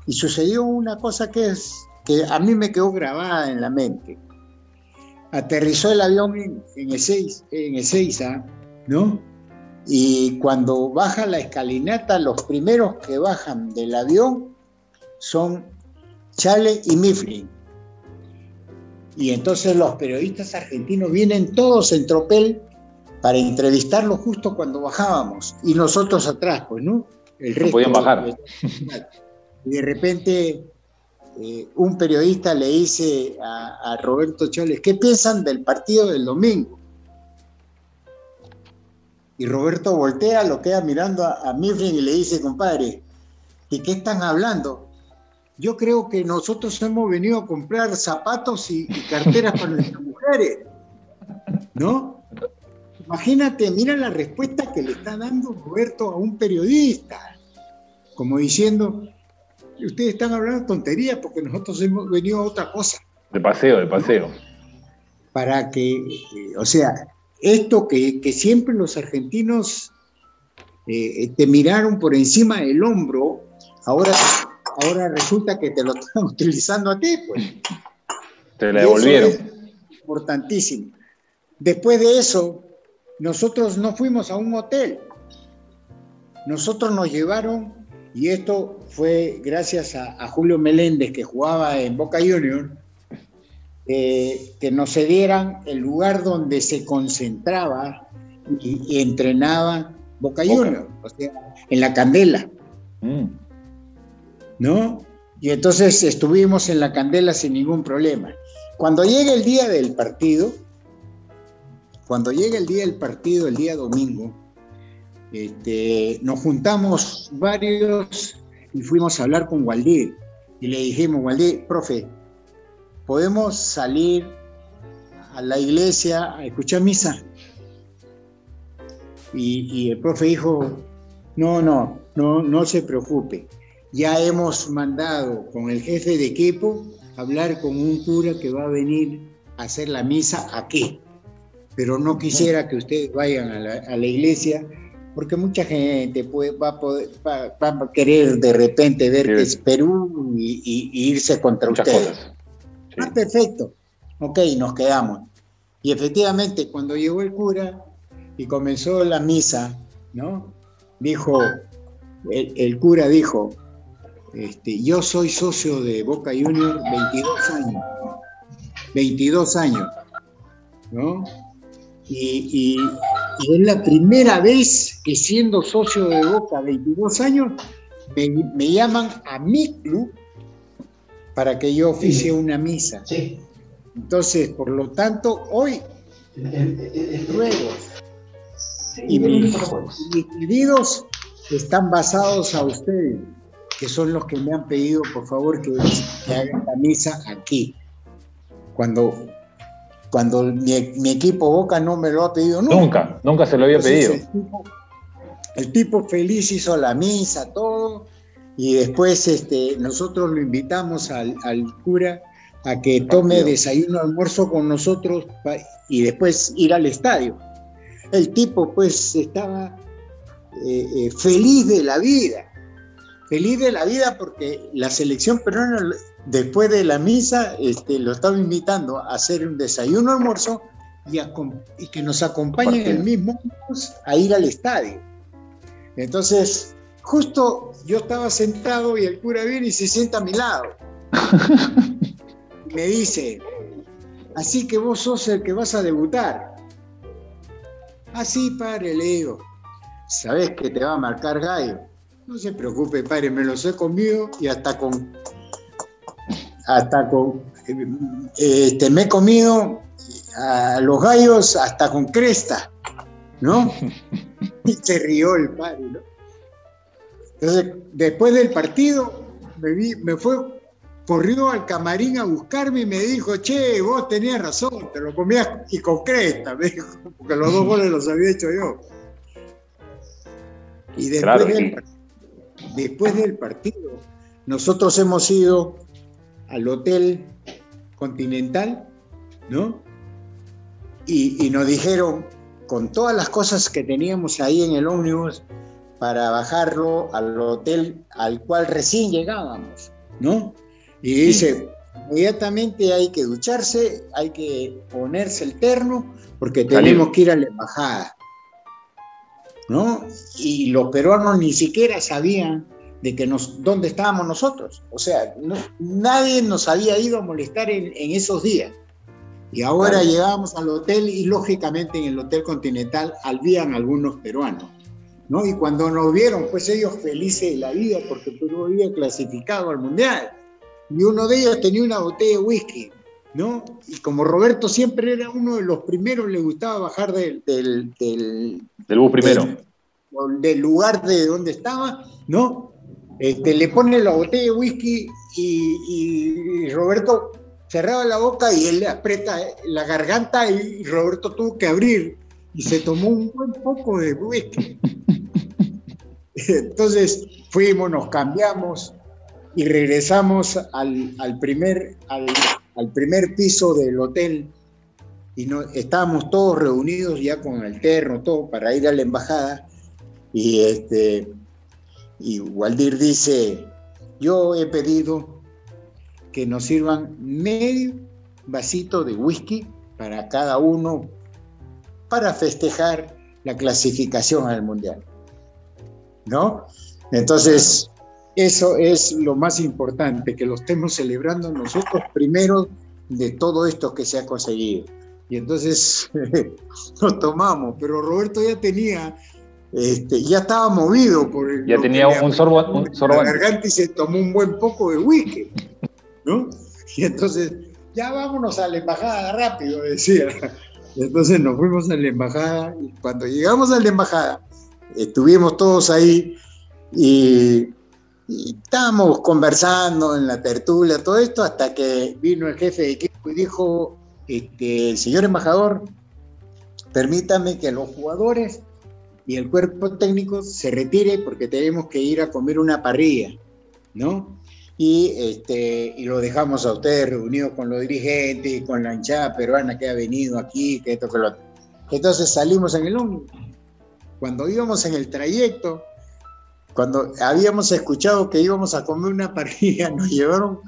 Y sucedió una cosa que es que a mí me quedó grabada en la mente. Aterrizó el avión en, en Ezeiza, ¿no? Y cuando baja la escalinata, los primeros que bajan del avión son Chale y Mifflin. Y entonces los periodistas argentinos vienen todos en tropel para entrevistarlos justo cuando bajábamos. Y nosotros atrás, pues, ¿no? El resto, no podían bajar. Y de repente eh, un periodista le dice a, Roberto Chávez, ¿qué piensan del partido del domingo? Y Roberto voltea, lo queda mirando a, a y le dice, compadre, ¿de qué están hablando? Yo creo que nosotros hemos venido a comprar zapatos y, y carteras para nuestras mujeres, ¿no? Imagínate, mira la respuesta que le está dando Roberto a un periodista, como diciendo, ustedes están hablando tonterías porque nosotros hemos venido a otra cosa. De paseo, de paseo. Para que, eh, o sea, esto que, siempre los argentinos eh, te miraron por encima del hombro, ahora, ahora resulta que te lo están utilizando a ti, pues. Te la devolvieron. importantísimo. Después de eso, nosotros no fuimos a un hotel. Nosotros nos llevaron y esto fue gracias a, Julio Meléndez, que jugaba en Boca Juniors, eh, que nos cedieran el lugar donde se concentraba y, entrenaba Boca, Juniors, o sea, en la Candela. Mm. ¿No? Y entonces estuvimos en la Candela sin ningún problema. Cuando llega el día del partido, cuando llega el día del partido, el día domingo, este, nos juntamos varios y fuimos a hablar con Waldir. Y le dijimos, Waldir, profe, ¿podemos salir a la iglesia a escuchar misa? Y, el profe dijo, no, no, no, no se preocupe. Ya hemos mandado con el jefe de equipo hablar con un cura que va a venir a hacer la misa aquí, pero no quisiera que ustedes vayan a la, iglesia porque mucha gente va, a poder, va, a querer de repente ver que es Perú y, irse contra ustedes. Ah, perfecto. Ok, nos quedamos. Y efectivamente, cuando llegó el cura y comenzó la misa, ¿no? Dijo, el, cura dijo, este, yo soy socio de Boca Junior 22 años, 22 años, ¿no? Y, es la primera vez que siendo socio de Boca 22 años, me, llaman a mi club para que yo oficie una misa. Entonces, por lo tanto, hoy ruego y mis, pedidos están basados a ustedes, que son los que me han pedido, por favor, que, hagan la misa aquí. Cuando, cuando mi, equipo Boca no me lo ha pedido nunca. Nunca, nunca se lo había pedido. El tipo, feliz hizo la misa, todo, y después este, nosotros lo invitamos al, al cura a que tome desayuno, almuerzo con nosotros y después ir al estadio el tipo pues estaba eh, eh, feliz de la vida, feliz de la vida porque la selección peruana después de la misa este, lo estaba invitando a hacer un desayuno almuerzo y, y que nos acompañen el mismo a ir al estadio. Entonces, justo yo estaba sentado y el cura viene y se sienta a mi lado. me dice, así que vos sos el que vas a debutar. Así, padre, le digo, ¿sabes que te va a marcar gallo? No se preocupe, padre, me lo sé conmigo y hasta con. Hasta con. Este, me he comido a los gallos hasta con cresta, ¿no? Y se rió el padre, ¿no? Entonces, después del partido, me, vi, me fue corrió al camarín a buscarme y me dijo, che, vos tenías razón, te lo comías y con cresta, me dijo, porque los dos goles los había hecho yo. Y después, del, después del partido, nosotros hemos ido al Hotel Continental, ¿no? Y, y nos dijeron, con todas las cosas que teníamos ahí en el ómnibus, para bajarlo al hotel al cual recién llegábamos, ¿no? Y dice, inmediatamente hay que ducharse, hay que ponerse el terno, porque tenemos que ir a la embajada. ¿No? Y los peruanos ni siquiera sabían de que nos, dónde estábamos nosotros. O sea, nadie nos había ido a molestar en, esos días. Y ahora llegamos al hotel y lógicamente en el Hotel Continental habían algunos peruanos. ¿no? Y cuando nos vieron, pues ellos felices de la vida porque Perú había clasificado al Mundial y uno de ellos tenía una botella de whisky, ¿no? Y como Roberto siempre era uno de los primeros, le gustaba bajar del... Del, del, bus primero. Del, lugar de donde estaba, ¿no? Este, le pone la botella de whisky y, Roberto cerraba la boca y él le aprieta la garganta y Roberto tuvo que abrir y se tomó un buen poco de whisky. Entonces fuimos, nos cambiamos, y regresamos al, primer, al, primer piso del hotel y no, estábamos todos reunidos ya con el terno, todo para ir a la embajada. Y, este, y Waldir dice, yo he pedido que nos sirvan medio vasito de whisky para cada uno para festejar la clasificación al mundial. ¿No? Entonces, eso es lo más importante, que lo estemos celebrando nosotros primero de todo esto que se ha conseguido. Y entonces lo tomamos, pero Roberto ya tenía, este, ya estaba movido por el... Ya tenía un sorbo, un La garganta y se tomó un buen poco de whisky, ¿no? Y entonces, ya vámonos a la embajada rápido, decía. Entonces nos fuimos a la embajada y cuando llegamos a la embajada, estuvimos todos ahí y y estábamos conversando en la tertulia, todo esto, hasta que vino el jefe de equipo y dijo, este, señor embajador, permítame que los jugadores y el cuerpo técnico se retire porque tenemos que ir a comer una parrilla, ¿no? y, este, y lo dejamos a ustedes reunidos con los dirigentes y con la hinchada peruana que ha venido aquí, que esto, que lo Entonces salimos en el ómnibus. Cuando íbamos en el trayecto, cuando habíamos escuchado que íbamos a comer una parrilla, nos llevaron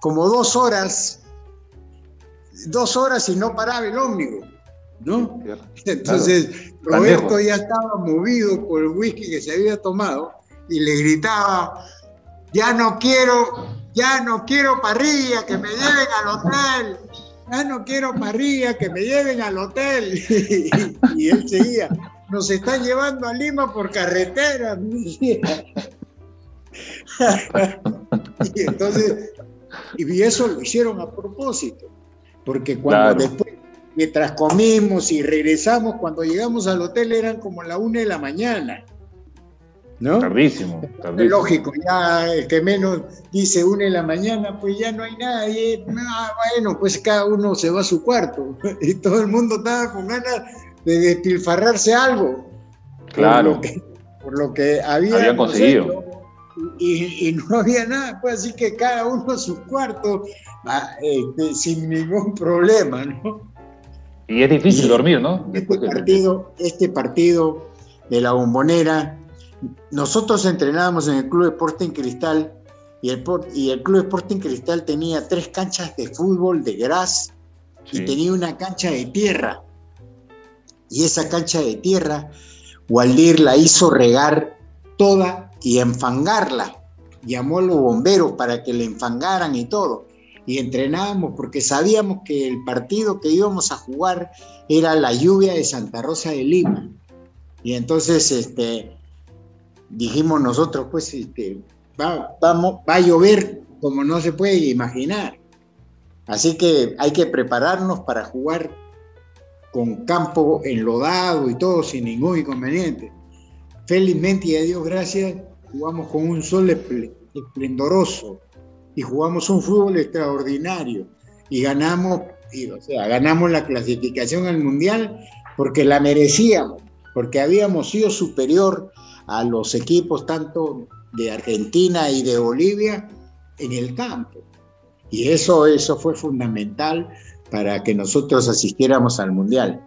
como dos horas, dos horas y no paraba el ómnibus, ¿no? Entonces Roberto ya estaba movido por el whisky que se había tomado y le gritaba, ya no quiero, ya no quiero parrilla, que me lleven al hotel, ya no quiero parrilla, que me lleven al hotel. y, él seguía, nos están llevando a Lima por carretera. y entonces, y eso lo hicieron a propósito, porque cuando después, mientras comimos y regresamos, cuando llegamos al hotel eran como la una de la mañana. ¿no? Tardísimo, Lógico, ya el que menos dice una en la mañana, pues ya no hay nadie. Ah, bueno, pues cada uno se va a su cuarto y todo el mundo estaba con ganas de despilfarrarse algo. Claro. Por lo que, había habían conseguido. y, no había nada, pues así que cada uno a su cuarto ah, este, sin ningún problema, ¿no? Y es difícil dormir, ¿no? Este partido, este partido de la bombonera nosotros entrenábamos en el Club Sporting Cristal y el, y el Club Sporting Cristal tenía tres canchas de fútbol de gras y tenía una cancha de tierra. Y esa cancha de tierra, Waldir la hizo regar toda y enfangarla. Llamó a los bomberos para que le enfangaran y todo. Y entrenábamos porque sabíamos que el partido que íbamos a jugar era la lluvia de Santa Rosa de Lima. Y entonces este, dijimos nosotros, pues este, va, vamos, va a llover como no se puede imaginar. Así que hay que prepararnos para jugar con campo enlodado y todo sin ningún inconveniente. Felizmente y a Dios gracias, jugamos con un sol esplendoroso y jugamos un fútbol extraordinario y ganamos, o sea, ganamos la clasificación al mundial porque la merecíamos, porque habíamos sido superior a los equipos tanto de Argentina y de Bolivia en el campo. Y eso, eso fue fundamental para que nosotros asistiéramos al Mundial.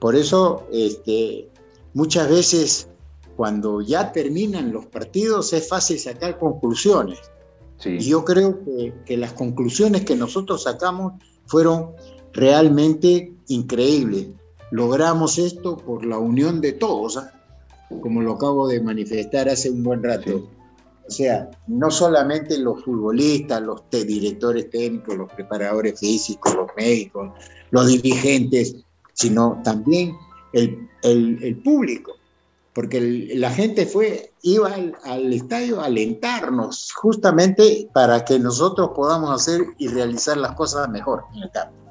Por eso, este, muchas veces cuando ya terminan los partidos es fácil sacar conclusiones. Y yo creo que, que, las conclusiones que nosotros sacamos fueron realmente increíbles. Logramos esto por la unión de todos. ¿ah? como lo acabo de manifestar hace un buen rato. O sea, no solamente los futbolistas, los directores técnicos, los preparadores físicos, los médicos, los dirigentes, sino también el, el, público, porque la gente fue, iba al, al, estadio a alentarnos justamente para que nosotros podamos hacer y realizar las cosas mejor en el campo.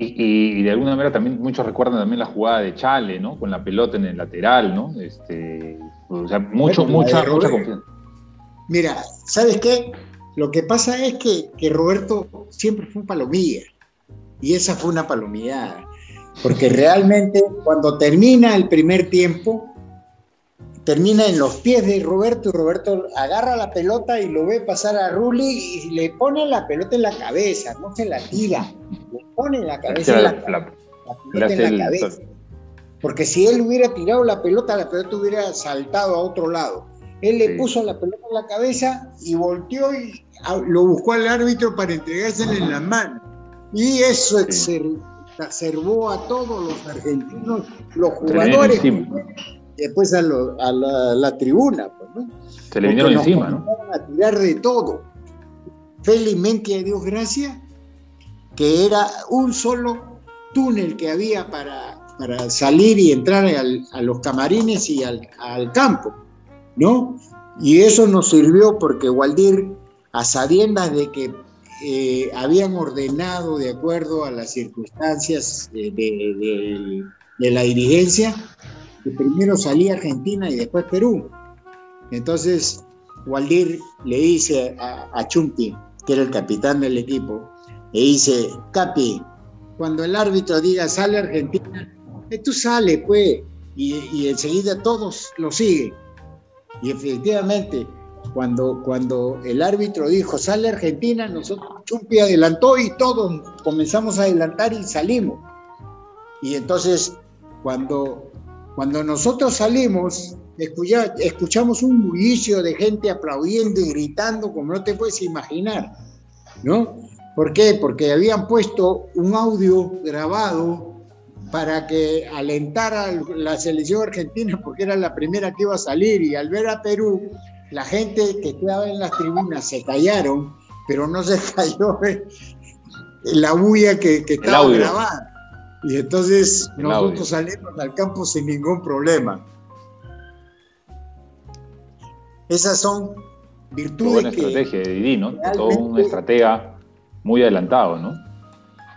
Y, de alguna manera también muchos recuerdan también la jugada de Chale, ¿no? Con la pelota en el lateral, ¿no? Este, o sea, mucho, mucha, mucha confianza. Mira, ¿sabes qué? Lo que pasa es que, que Roberto siempre fue un palomilla. Y esa fue una palomillada. Porque realmente cuando termina el primer tiempo, termina en los pies de Roberto y Roberto agarra la pelota y lo ve pasar a Rulli y le pone la pelota en la cabeza, no se la tira, le pone la cabeza en la, cabeza. Porque si él hubiera tirado la pelota, la pelota hubiera saltado a otro lado. Él le puso la pelota en la cabeza y volteó y lo buscó al árbitro para entregársela en la mano. Y eso exacerbó a todos los argentinos, los jugadores después a, la, tribuna. Pues, ¿no? Se le vinieron encima, ¿no? A tirar de todo. Felizmente, a Dios gracias, que era un solo túnel que había para, para salir y entrar a los camarines y al, campo, ¿no? Y eso nos sirvió porque Waldir, a sabiendas de que eh, habían ordenado de acuerdo a las circunstancias de la dirigencia, primero salía Argentina y después Perú. Entonces, Waldir le dice a, Chumpi, que era el capitán del equipo, le dice, Capi, cuando el árbitro diga sale Argentina, eh, tú sale, pues, y, enseguida todos lo siguen. Y efectivamente, cuando, cuando el árbitro dijo, sale Argentina, nosotros, Chumpi adelantó y todos comenzamos a adelantar y salimos. Y entonces, cuando, cuando nosotros salimos, escuchamos un bullicio de gente aplaudiendo y gritando como no te puedes imaginar, ¿no? ¿Por qué? Porque habían puesto un audio grabado para que alentara la selección argentina porque era la primera que iba a salir y al ver a Perú la gente que estaba en las tribunas se callaron, pero no se cayó la bulla que, estaba grabada. Y entonces nosotros salimos al campo sin ningún problema. Esas son virtudes. buena estrategia de Didi, ¿no? Todo un estratega muy adelantado, ¿no?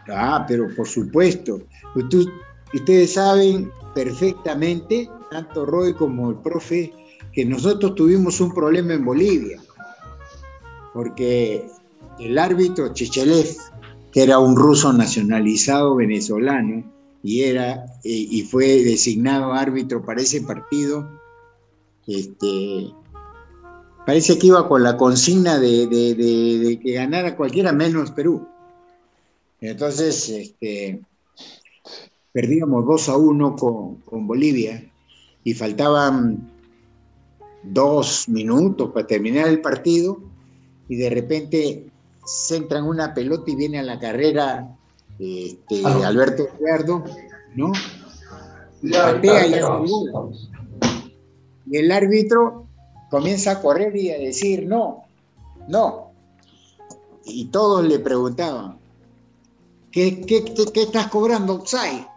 Ah, pero por supuesto. Ustedes saben perfectamente, tanto Roy como el profe, que nosotros tuvimos un problema en Bolivia, porque el árbitro Chichelev, que era un ruso nacionalizado venezolano, y, era, y fue designado árbitro para ese partido, este, parece que iba con la consigna de, que ganara cualquiera menos Perú. Entonces, este, perdíamos 2 a 1 con, con Bolivia y faltaban dos minutos para terminar el partido y de repente centran una pelota y viene a la carrera este, Alberto Eduardo, ¿no? y el árbitro comienza a correr y a decir no, no. Y todos le preguntaban, ¿qué, qué, qué, estás cobrando, Sai?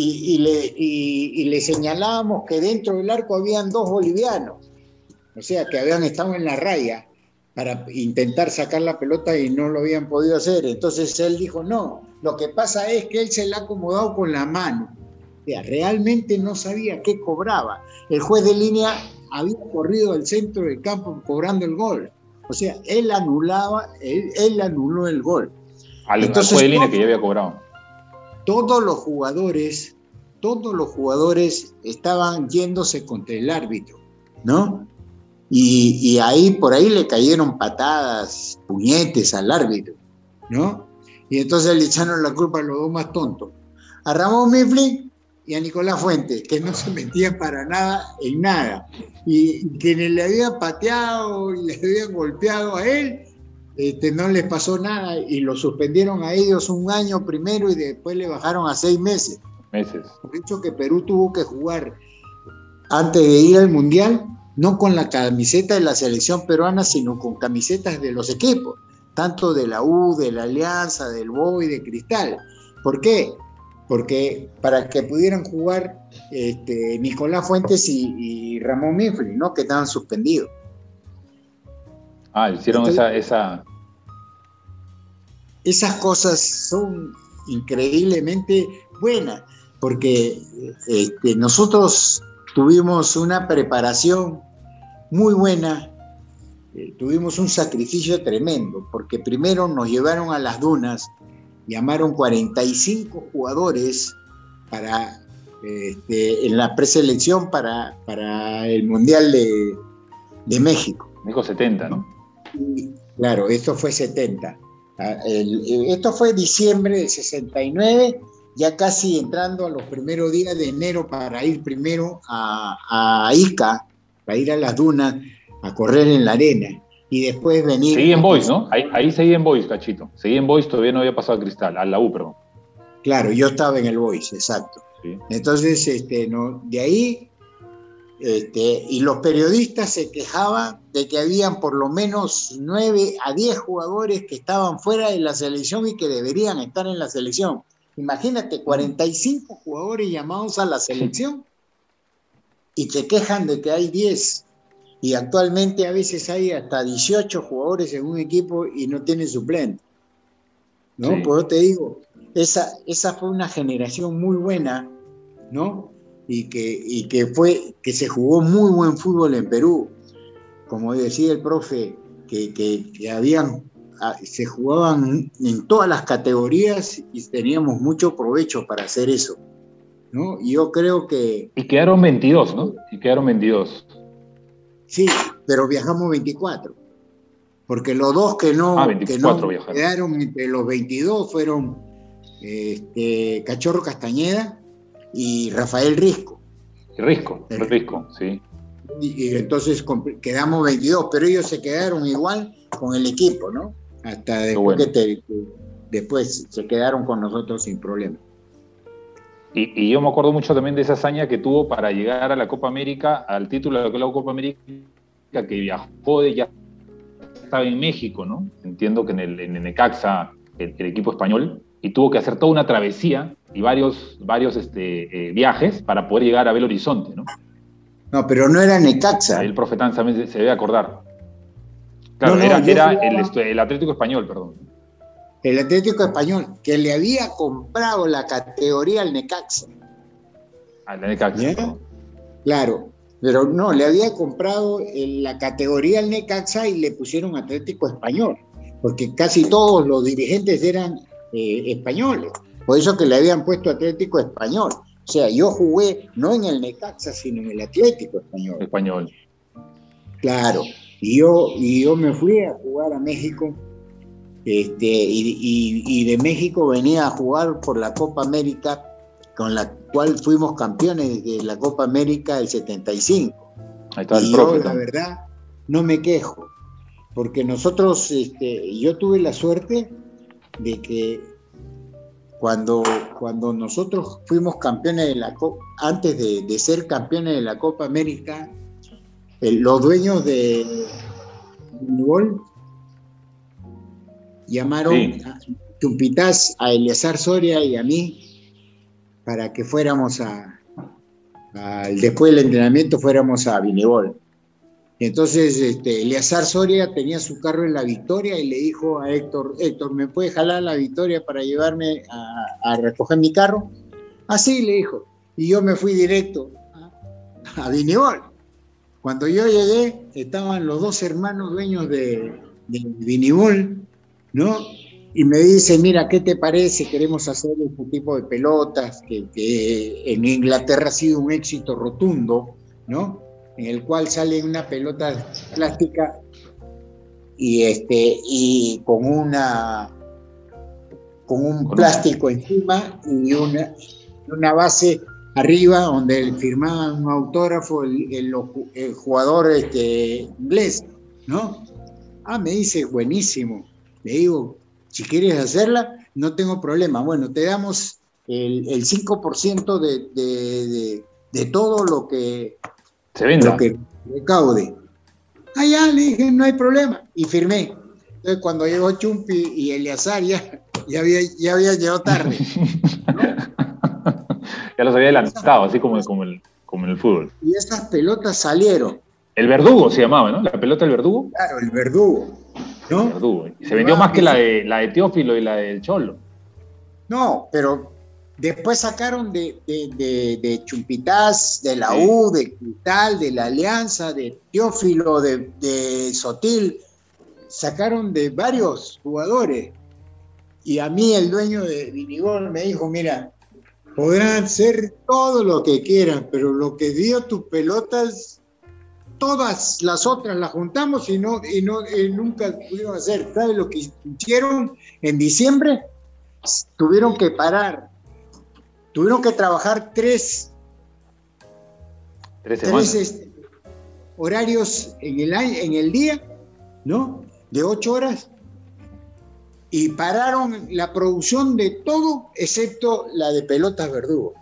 Y, le, y, le, señalábamos que dentro del arco habían dos bolivianos, o sea, que habían estado en la raya para intentar sacar la pelota y no lo habían podido hacer. Entonces él dijo, no, lo que pasa es que él se la ha acomodado con la mano. O sea, realmente no sabía qué cobraba. El juez de línea había corrido al centro del campo cobrando el gol. O sea, él anulaba, él, él anuló el gol. Al, Entonces, juez de línea que ya había cobrado todos los jugadores, todos los jugadores estaban yéndose contra el árbitro, ¿no? Y, ahí, por ahí le cayeron patadas, puñetes al árbitro, ¿no? Y entonces le echaron la culpa a los dos más tontos, a Ramón Mifflin y a Nicolás Fuentes, que no se metían para nada en nada. Y quienes le habían pateado y le habían golpeado a él este, no les pasó nada y lo suspendieron a ellos un año primero y después le bajaron a seis meses. Meses. Por hecho que Perú tuvo que jugar antes de ir al Mundial, no con la camiseta de la selección peruana, sino con camisetas de los equipos, tanto de la U, de la Alianza, del BOI, de Cristal. ¿Por qué? Porque para que pudieran jugar este, Nicolás Fuentes y, Ramón Mifri, ¿no? Que estaban suspendidos. Ah, hicieron esa, esa, esas cosas son increíblemente buenas, porque este, nosotros tuvimos una preparación muy buena, eh, tuvimos un sacrificio tremendo, porque primero nos llevaron a las dunas, llamaron 45 jugadores para, este, en la preselección para, para el Mundial de, de México. México 70, ¿no? claro, esto fue 70. Ah, esto fue diciembre del 69, ya casi entrando a los primeros días de enero para ir primero a, Ica, para ir a las dunas, a correr en la arena. Y después venir. Seguí en Boys, ¿no? Ahí, ahí seguí en Boys, cachito. Seguí en Boys, todavía no había pasado a Cristal, a la U, perdón. Claro, yo estaba en el Boys, exacto. Entonces, este, no, de ahí este, y los periodistas se quejaban de que habían por lo menos 9 a 10 jugadores que estaban fuera de la selección y que deberían estar en la selección. Imagínate, 45 jugadores llamados a la selección y se quejan de que hay 10. Y actualmente a veces hay hasta 18 jugadores en un equipo y no tienen suplente. ¿No? Por eso te digo, esa, esa fue una generación muy buena, ¿no? Y que, y que, fue, que se jugó muy buen fútbol en Perú. Como decía el profe, que, que, habían, se jugaban en todas las categorías y teníamos mucho provecho para hacer eso. ¿no? Y yo creo que... Y quedaron 22, ¿no? Y quedaron 22. Sí, pero viajamos 24. Porque los dos que no, Ah, que no 24 viajaron. quedaron entre los 22 fueron este, Cachorro Castañeda y Rafael Risco. Risco, Sí. Risco, sí. Y, y entonces quedamos 22, pero ellos se quedaron igual con el equipo, ¿no? Hasta después, bueno. que te- después se quedaron con nosotros sin problema. Y, y yo me acuerdo mucho también de esa hazaña que tuvo para llegar a la Copa América, al título de la Copa América, que viajó de ya estaba en México, ¿no? Entiendo que en el, en el Necaxa, el, el equipo español, y tuvo que hacer toda una travesía y varios, varios este, eh, viajes para poder llegar a Belo Horizonte, ¿no? No, pero no era Necaxa. Ahí el profe Tanz también se, debe acordar. Claro, No, no, era, el, este, el Atlético Español, perdón. El Atlético Español, que le había comprado la categoría al Necaxa. El Necaxa. Perdón. Claro, pero no, le había comprado el- la categoría al Necaxa y le pusieron Atlético Español, porque casi todos los dirigentes eran eh, españoles. Por eso que le habían puesto Atlético Español. O sea, yo jugué no en el Necaxa, sino en el Atlético Español. Español. Claro. Y yo, y yo me fui a jugar a México. Este, y, y- y de México venía a jugar por la Copa América, con la cual fuimos campeones de la Copa América del 75. Ahí está el y profe. yo, la verdad, no me quejo, porque nosotros, este, yo tuve la suerte de que cuando, cuando nosotros fuimos campeones de la Copa, antes de, de ser campeones de la Copa América, los dueños de Gol llamaron Sí. a Chumpitaz, a Eleazar Soria y a mí para que fuéramos a, al- después del entrenamiento fuéramos a Vinebol. Entonces, este, Eleazar Soria tenía su carro en la Victoria y le dijo a Héctor, Héctor, ¿me puedes jalar la Victoria para llevarme a, recoger mi carro? Así le dijo. Y yo me fui directo a, Vinebol. Cuando yo llegué, estaban los dos hermanos dueños de, de Vinibol, ¿no? Y me dice, mira, ¿qué te parece? Queremos hacer este tipo de pelotas, que en Inglaterra ha sido un éxito rotundo, ¿no? En el cual sale una pelota plástica y, este, y con una con un plástico encima y una, una base arriba donde firmaba un autógrafo el, el- el jugador este, inglés, ¿no? Ah, me dice, buenísimo. Le digo, si quieres hacerla, no tengo problema. Bueno, te damos el, el 5% de, de, de- de todo lo que, Se venda. lo que recaude. Ah, ya, le dije, no hay problema. Y firmé. Entonces, cuando llegó Chumpi y Eleazar, ya, ya, había, ya había llegado tarde. ya los había adelantado, así como, como, el, como en el fútbol. Y esas pelotas salieron. El verdugo se llamaba, ¿no? La pelota del verdugo. Claro, el verdugo. El ¿No? verdugo. Y se vendió más que la de, la de Teófilo y la del Cholo. No, pero después sacaron de, de, de, de Chumpitaz, de la. U, de Cristal, de la Alianza, de Teófilo, de, de Sotil, sacaron de varios jugadores. Y a mí el dueño de Vinigol me dijo, mira, podrán ser todo lo que quieran, pero lo que dio tus pelotas, todas las otras las juntamos y, no, y, no, y nunca pudieron hacer. ¿Sabes lo que hicieron en diciembre? Tuvieron que parar, tuvieron que trabajar tres, Tres tres este, horarios en el, año- en el día, ¿no? De ocho horas. Y pararon la producción de todo excepto la de pelotas verdugo.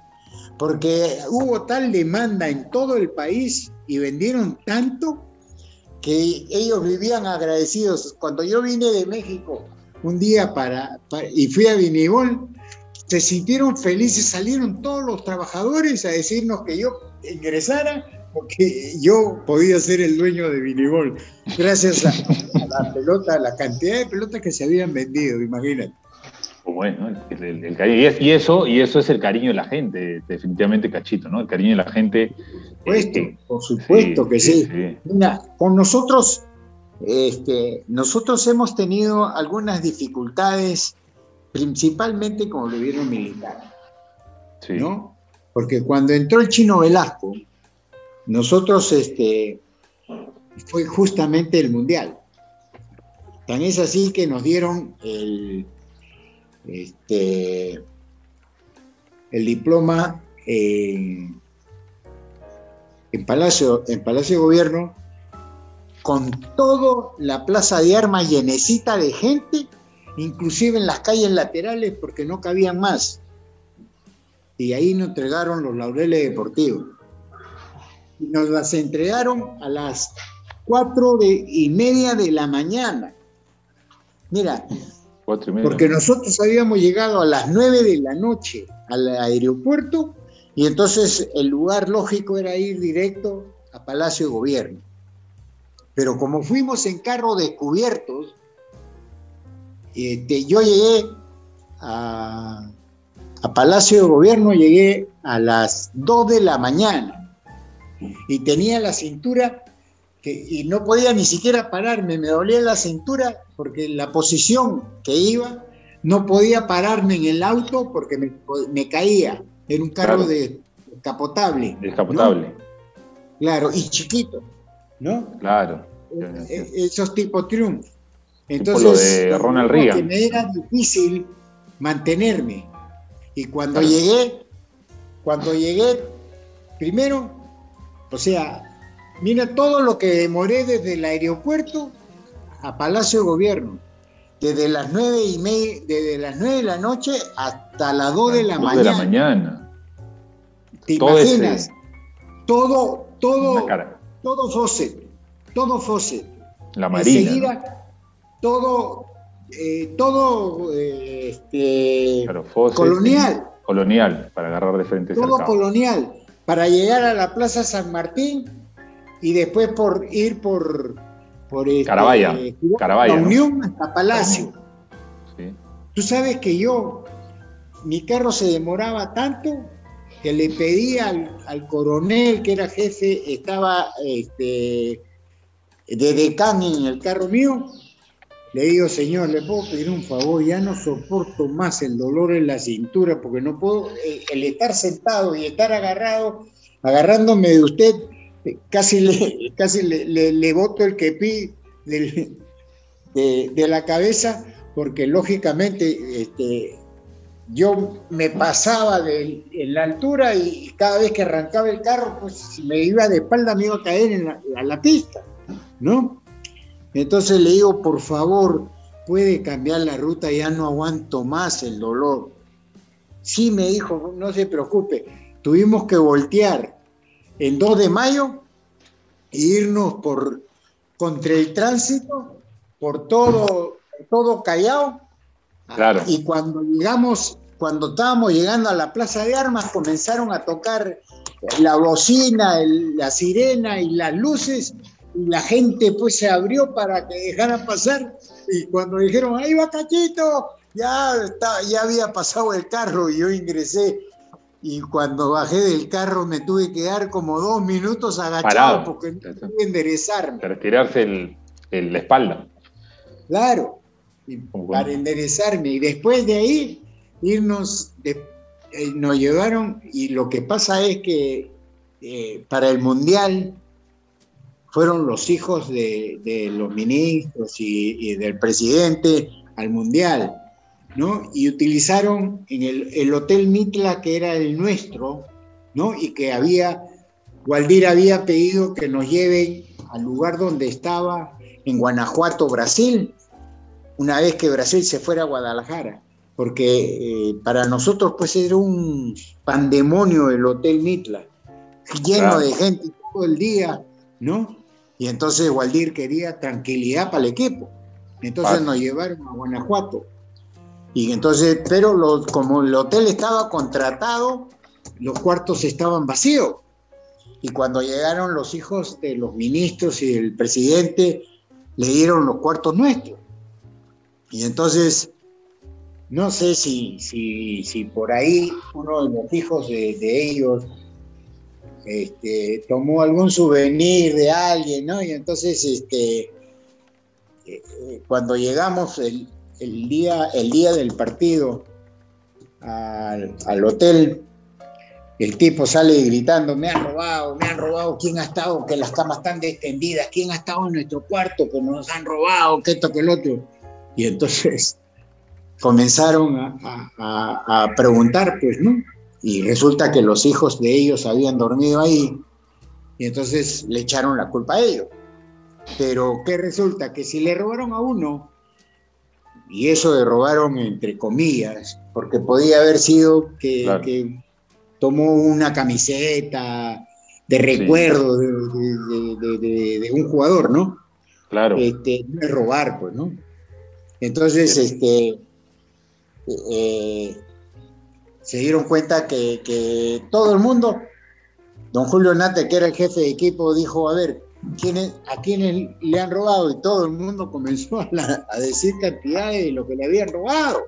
Porque hubo tal demanda en todo el país y vendieron tanto que ellos vivían agradecidos. Cuando yo vine de México un día para, para- y fui a Vinibol, se sintieron felices, salieron todos los trabajadores a decirnos que yo ingresara porque yo podía ser el dueño de Vinibol, gracias a, a la pelota, a la cantidad de pelotas que se habían vendido, imagínate. Como es, ¿no? El- el- el cariño. Y, es- y eso, y eso es el cariño de la gente, definitivamente, Cachito, ¿no? El cariño de la gente. Por eh, supuesto, que- por supuesto que sí. sí. Mira, con nosotros, este, nosotros hemos tenido algunas dificultades, principalmente con el gobierno militar, Sí. ¿no? Porque cuando entró el chino Velasco, nosotros este, fue justamente el Mundial. Tan es así que nos dieron el, este, el diploma en, Palacio, en Palacio de Gobierno con toda la plaza de armas llenecita de gente, inclusive en las calles laterales porque no cabían más. Y ahí nos entregaron los laureles deportivos. Y nos las entregaron a las cuatro y media de la mañana. Mira, porque nosotros habíamos llegado a las nueve de la noche al aeropuerto y entonces el lugar lógico era ir directo a Palacio de Gobierno. Pero como fuimos en carro descubiertos, este, yo llegué a, Palacio de Gobierno, llegué a las 2 de la mañana y tenía la cintura que, y no podía ni siquiera pararme, me dolía la cintura porque la posición que iba no podía pararme en el auto porque me, caía. en un carro de descapotable. Descapotable. Claro, y chiquito. ¿no? Claro. Eh, eh, esos tipos triunfos. Entonces, de Ronald Reagan. me era difícil mantenerme. Y cuando llegué, cuando llegué, primero, o sea, mira todo lo que demoré desde el aeropuerto a Palacio de Gobierno. Desde las nueve y media, desde las nueve de la noche hasta las dos de la mañana. de la mañana. ¿Te imaginas? Todo, todo, todo Fawcett todo Fawcett. La Marina. Enseguida, todo, eh, todo eh, este, colonial. Colonial, para agarrar de frente. Todo colonial, para llegar a la Plaza San Martín y después por ir por, por este, Carabaya, la Unión hasta Palacio. Tú sabes que yo, mi carro se demoraba tanto que le pedí al, al coronel que era jefe, estaba este, de decán en el carro mío, le digo, señor, ¿le puedo pedir un favor? Ya no soporto más el dolor en la cintura porque no puedo, eh, el, estar sentado y estar agarrado, agarrándome de usted, eh, casi le, casi le, boto el quepí de, la cabeza porque lógicamente este, yo me pasaba de, en la altura y cada vez que arrancaba el carro, pues si me iba de espalda me iba a caer en la, en la pista. ¿no? Entonces le digo, por favor, puede cambiar la ruta, ya no aguanto más el dolor. Sí, me dijo, no se preocupe, tuvimos que voltear el 2 de mayo e irnos por contra el tránsito, por todo, todo Callao. Claro. Y cuando llegamos, cuando estábamos llegando a la Plaza de Armas, comenzaron a tocar la bocina, la sirena y las luces, la gente pues se abrió para que dejara pasar. Y cuando dijeron, ahí va Cachito, ya, está, ya había pasado el carro y yo ingresé. Y cuando bajé del carro me tuve que dar como dos minutos agachado porque no pude enderezarme. Para estirarse el, la espalda. Claro, para enderezarme. Y después de ahí irnos, eh, nos llevaron. Y lo que pasa es que eh, para el Mundial fueron los hijos de, los ministros y, del presidente al Mundial, ¿no? Y utilizaron en el, Hotel Mitla, que era el nuestro, ¿no? Y que había, Waldir había pedido que nos lleven al lugar donde estaba, en Guanajuato, Brasil, una vez que Brasil se fuera a Guadalajara, porque eh, para nosotros pues era un pandemonio el Hotel Mitla, lleno de gente todo el día, ¿no? Y entonces Waldir quería tranquilidad para el equipo. Entonces nos llevaron a Guanajuato. Y entonces, pero como el hotel estaba contratado, los cuartos estaban vacíos. Y cuando llegaron los hijos de los ministros y del presidente, le dieron los cuartos nuestros. Y entonces, no sé si, si, si por ahí uno de los hijos de, de ellos este, tomó algún souvenir de alguien, ¿no? Y entonces, este, eh, cuando llegamos el, día, el día del partido al, hotel, el tipo sale gritando, me han robado, me han robado, ¿quién ha estado? Que las camas están extendidas, ¿quién ha estado en nuestro cuarto? Que nos han robado, que esto, que el otro. Y entonces comenzaron a, preguntar, pues, ¿no? Y resulta que los hijos de ellos habían dormido ahí, y entonces le echaron la culpa a ellos. Pero ¿qué resulta? Que si le robaron a uno, y eso de robaron entre comillas, porque podía haber sido que, tomó una camiseta de recuerdo de, un jugador, ¿no? Claro. Este, no es robar, pues, ¿no? Entonces, este, eh, se dieron cuenta que, todo el mundo, don Julio Nate, que era el jefe de equipo, dijo, a ver, a quiénes le han robado? Y todo el mundo comenzó a, decir cantidades de lo que le habían robado.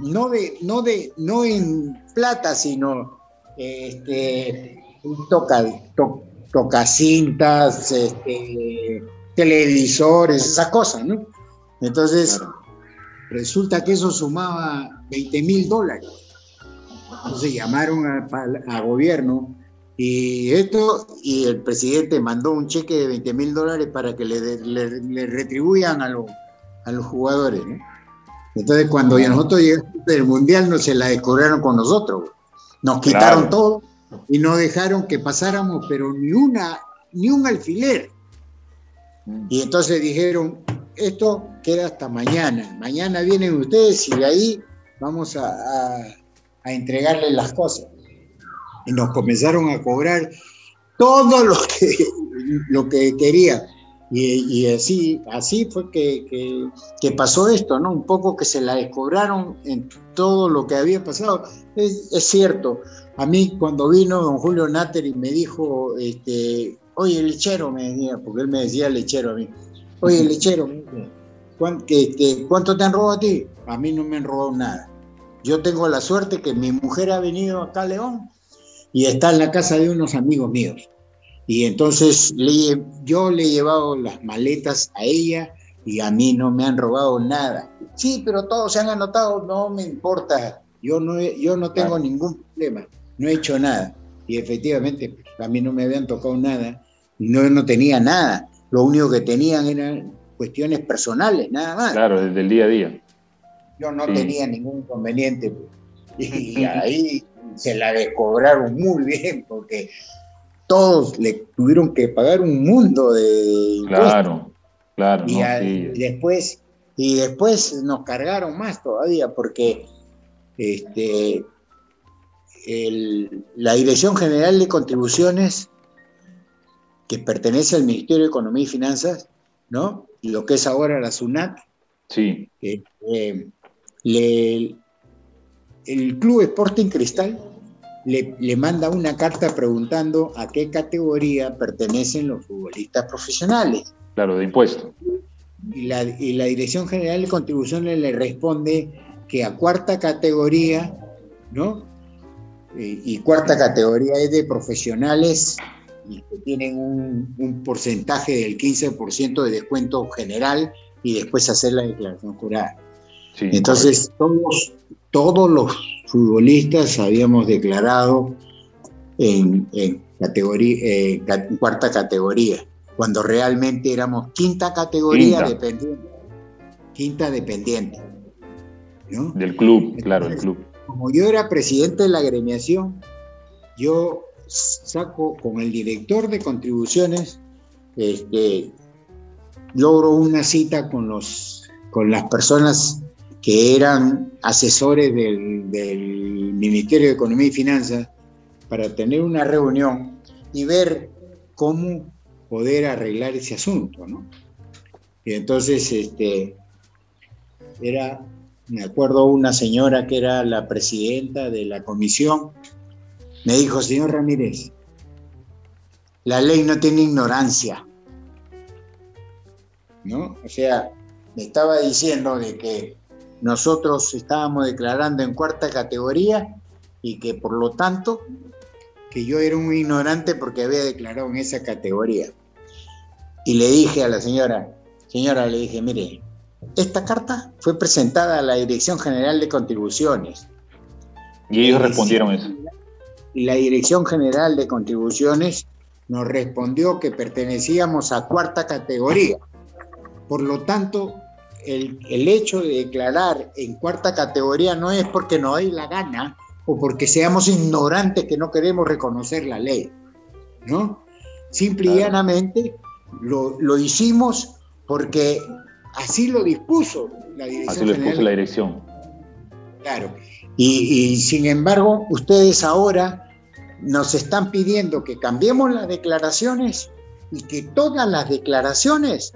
no, de, no, de, no en plata, sino este, toca, toca cintas, este, televisores, esas cosas, ¿no? Entonces, Resulta que eso sumaba 20 mil dólares. Entonces llamaron a, gobierno y esto, y el presidente mandó un cheque de 20 mil dólares para que le, retribuyan a, a los jugadores. Entonces, cuando nosotros llegamos del mundial, no se la descubrieron con nosotros. Nos quitaron todo y no dejaron que pasáramos, pero ni una, ni un alfiler. Mm. Y entonces dijeron, esto queda hasta mañana. Mañana vienen ustedes y de ahí vamos a, a, entregarles las cosas. Y nos comenzaron a cobrar todo lo que, lo que querían. Y, así, así fue que, que, pasó esto, ¿no? Un poco que se la descobraron en todo lo que había pasado. Es, es cierto, a mí cuando vino don Julio Natter y me dijo, este, oye, lechero, me decía, porque él me decía lechero a mí, oye, lechero, ¿cuánto te han robado a ti? A mí no me han robado nada. Yo tengo la suerte que mi mujer ha venido acá a León y está en la casa de unos amigos míos. Y entonces yo le he llevado las maletas a ella y a mí no me han robado nada. Sí, pero todos se han anotado, no me importa. Yo no, yo no tengo ningún problema, no he hecho nada. Y efectivamente, a mí no me habían tocado nada, no, no tenía nada. Lo único que tenían eran cuestiones personales, nada más. Claro, desde el día a día. Yo no tenía ningún inconveniente y ahí se la descobraron muy bien porque todos le tuvieron que pagar un mundo de Claro, claro. Y, después y después nos cargaron más todavía porque este la Dirección General de Contribuciones que pertenece al Ministerio de Economía y Finanzas, ¿no? Lo que es ahora la SUNAT. Sí. Eh, el Club Sporting Cristal le, manda una carta preguntando a qué categoría pertenecen los futbolistas profesionales. Claro, de impuesto. Y la, Dirección General de Contribuciones le responde que a cuarta categoría, ¿no? Eh, y cuarta categoría es de profesionales y que tienen un, porcentaje del 15% de descuento general y después hacer la declaración jurada. Entonces, todos, todos los futbolistas habíamos declarado en, categoría, cuarta categoría, cuando realmente éramos quinta categoría dependiente. Quinta dependiente. Del club, claro, el club. Como yo era presidente de la agremiación, yo saco con el director de contribuciones, este, logro una cita con, los, con las personas que eran asesores del, Ministerio de Economía y Finanzas para tener una reunión y ver cómo poder arreglar ese asunto, ¿no? Y entonces, este, era, me acuerdo una señora que era la presidenta de la comisión, me dijo, señor Ramírez, la ley no tiene ignorancia. ¿No? O sea, me estaba diciendo de que nosotros estábamos declarando en cuarta categoría y que por lo tanto que yo era un ignorante porque había declarado en esa categoría. Y le dije a la señora, señora, le dije, mire, esta carta fue presentada a la Dirección General de Contribuciones. Y ellos respondieron eso la Dirección General de Contribuciones nos respondió que pertenecíamos a cuarta categoría. Por lo tanto, el, el, hecho de declarar en cuarta categoría no es porque nos dé la gana o porque seamos ignorantes que no queremos reconocer la ley, ¿no? Simple y llanamente lo, lo, hicimos porque así lo dispuso la dirección. Así lo dispuso la dirección. Claro. Y, y sin embargo, ustedes ahora nos están pidiendo que cambiemos las declaraciones y que todas las declaraciones,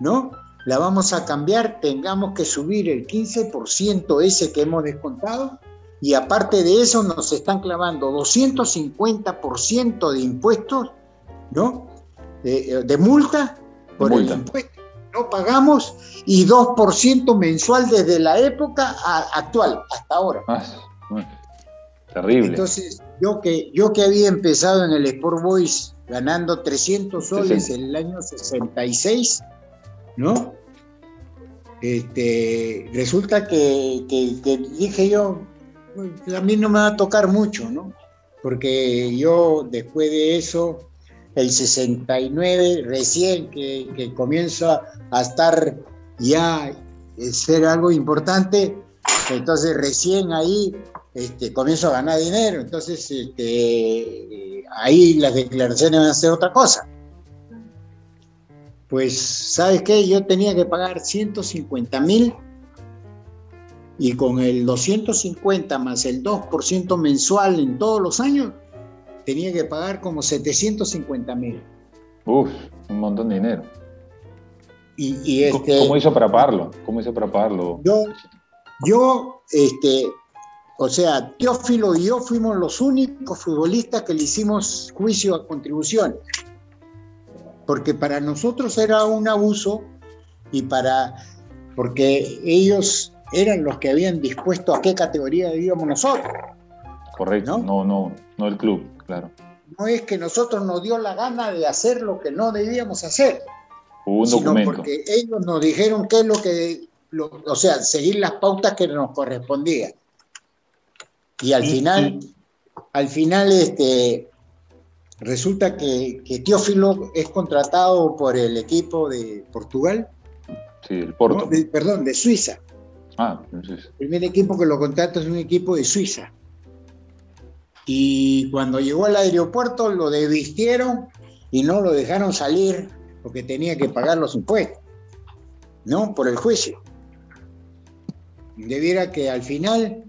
¿no? La vamos a cambiar, tengamos que subir el 15% ese que hemos descontado y aparte de eso nos están clavando 250% de impuestos, ¿no? De, multa por el impuesto no pagamos y 2% mensual desde la época actual, hasta ahora. Ah, terrible. Entonces, yo que, yo que había empezado en el Sport Boys ganando 300 soles en el año 66, ¿no? Este, resulta que, que, dije yo, pues, a mí no me va a tocar mucho, ¿no? Porque yo después de eso, el 69, recién que, que comienzo a estar ya, eh, ser algo importante, entonces recién ahí este, comienzo a ganar dinero, entonces este, ahí las declaraciones van a ser otra cosa. Pues, ¿sabes qué? Yo tenía que pagar 150 mil y con el 250 más el 2% mensual en todos los años, tenía que pagar como 750 mil. Uf, un montón de dinero. Y, este, ¿Cómo hizo para pagarlo? ¿Cómo hizo para pagarlo? Yo, yo este, o sea, Teófilo y yo fuimos los únicos futbolistas que le hicimos juicio a contribuciones. Porque para nosotros era un abuso y para. porque ellos eran los que habían dispuesto a qué categoría íbamos nosotros. Correcto, no, no, no, el club, claro. No es que nosotros nos dio la gana de hacer lo que no debíamos hacer. Hubo un sino documento. porque ellos nos dijeron qué es lo que. o sea, seguir las pautas que nos correspondían. Y al final, al final, este, resulta que, que, Teófilo es contratado por el equipo de Portugal. Sí, el Porto. No, de, perdón, de Suiza. Ah, entonces. El primer equipo que lo contrata es un equipo de Suiza. Y cuando llegó al aeropuerto lo desvistieron y no lo dejaron salir porque tenía que pagar los impuestos, ¿no? Por el juicio. Debiera que al final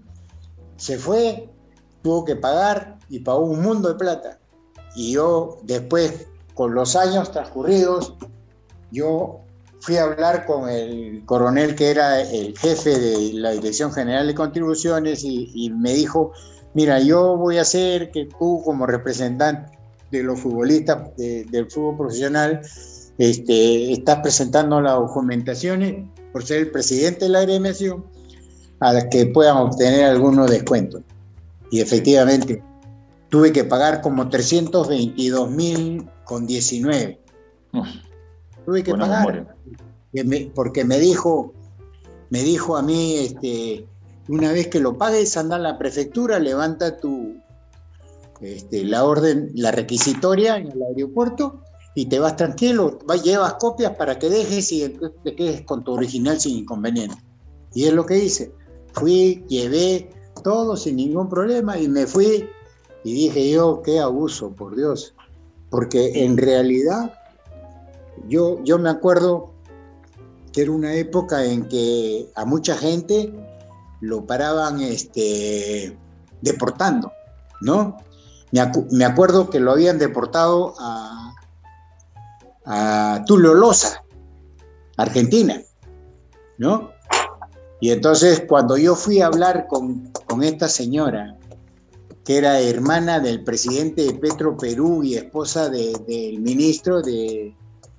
se fue, tuvo que pagar y pagó un mundo de plata. Y yo después, con los años transcurridos, yo fui a hablar con el coronel que era el jefe de la Dirección General de Contribuciones y, me dijo, mira, yo voy a hacer que tú como representante de los futbolistas del fútbol profesional, este, estás presentando las documentaciones por ser el presidente de la a que puedan obtener algunos descuentos. Y efectivamente, tuve que pagar como 322 mil con 19. tuve que pagar. porque me dijo, me dijo a mí, este, una vez que lo pagues, anda a la prefectura, levanta tu, este, la orden, la requisitoria en el aeropuerto y te vas tranquilo, vas, llevas copias para que dejes y te quedes con tu original sin inconveniente. Y es lo que hice. Fui, llevé todo sin ningún problema y me fui y dije yo, qué abuso, por Dios. Porque en realidad yo, yo me acuerdo que era una época en que a mucha gente lo paraban este, deportando, ¿no? Me, me acuerdo que lo habían deportado a, a Tulio Loza, Argentina, ¿no? Y entonces cuando yo fui a hablar con, con esta señora, que era hermana del presidente de Petro Perú y esposa del ministro de,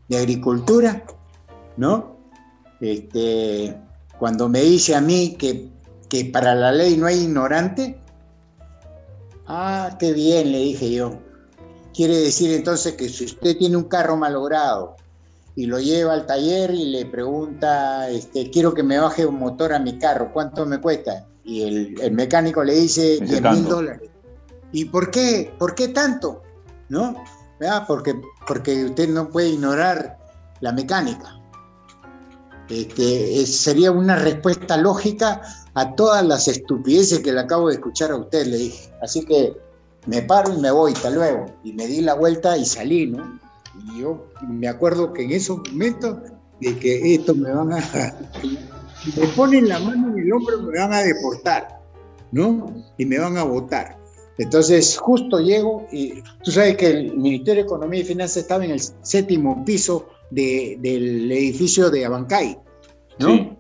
de, Agricultura, ¿no? Este, cuando me dice a mí que, que para la ley no hay ignorante, ah, qué bien, le dije yo. Quiere decir entonces que si usted tiene un carro malogrado y lo lleva al taller y le pregunta, este, quiero que me baje un motor a mi carro, ¿cuánto me cuesta? Y el, el mecánico le dice 10 mil dólares. ¿Y por qué? ¿Por qué tanto? ¿No? Porque, porque usted no puede ignorar la mecánica. Este, sería una respuesta lógica a todas las estupideces que le acabo de escuchar a usted, le dije. Así que me paro y me voy, hasta luego. Y me di la vuelta y salí, ¿no? Y yo me acuerdo que en esos momentos de que esto me van a... me ponen la mano en el hombro, me van a deportar, ¿no? Y me van a votar. Entonces, justo llego y tú sabes que el Ministerio de Economía y Finanzas estaba en el séptimo piso del edificio de Abancay, ¿no?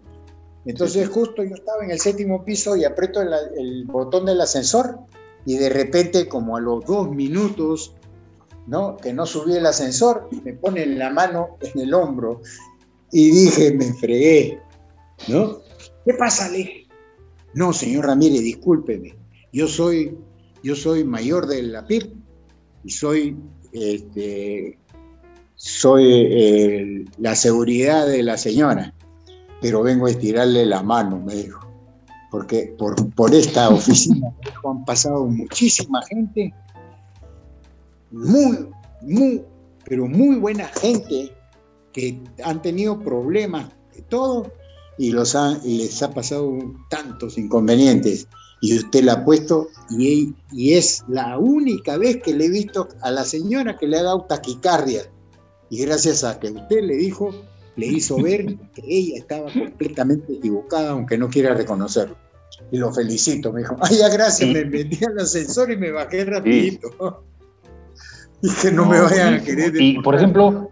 Entonces, justo yo estaba en el séptimo piso y aprieto el, botón del ascensor y de repente, como a los dos minutos, ¿no? Que no subí el ascensor, me ponen la mano en el hombro y dije, me fregué, ¿no? ¿Qué pasa, Le? No, señor Ramírez, discúlpeme. Yo soy, yo soy mayor de la PIB y soy, este, soy la seguridad de la señora, pero vengo a estirarle la mano, me dijo. Porque por, por esta oficina han pasado muchísima gente, muy, muy, pero muy buena gente que han tenido problemas de todo y, los y les ha pasado tantos inconvenientes. Y usted la ha puesto y, y, es la única vez que le he visto a la señora que le ha dado taquicardia. Y gracias a que usted le dijo, le hizo ver que ella estaba completamente equivocada, aunque no quiera reconocerlo. Y lo felicito, me dijo, ay, ya gracias, me metí al ascensor y me bajé rapidito. Y que no, me vayan a querer. Y, por ejemplo,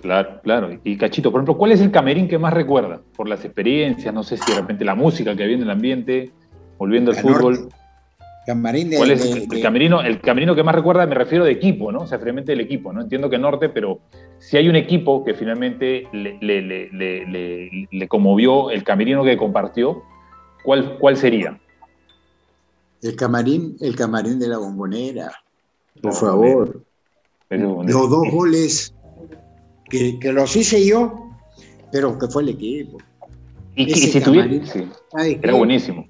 Claro, claro. Y Cachito, por ejemplo, ¿cuál es el camerín que más recuerda? Por las experiencias, no sé si de repente la música que había en el ambiente, volviendo al fútbol. Camarín de, ¿Cuál es el, camerino, el camerino que más recuerda? Me refiero de equipo, ¿no? O sea, finalmente el equipo, ¿no? Entiendo que Norte, pero si hay un equipo que finalmente le, le, conmovió, el camerino que compartió, ¿cuál, cuál sería? El camarín, el camarín de la bombonera, por favor. Los dos goles que, los hice yo, pero que fue el equipo. Y, si tuviera, era buenísimo.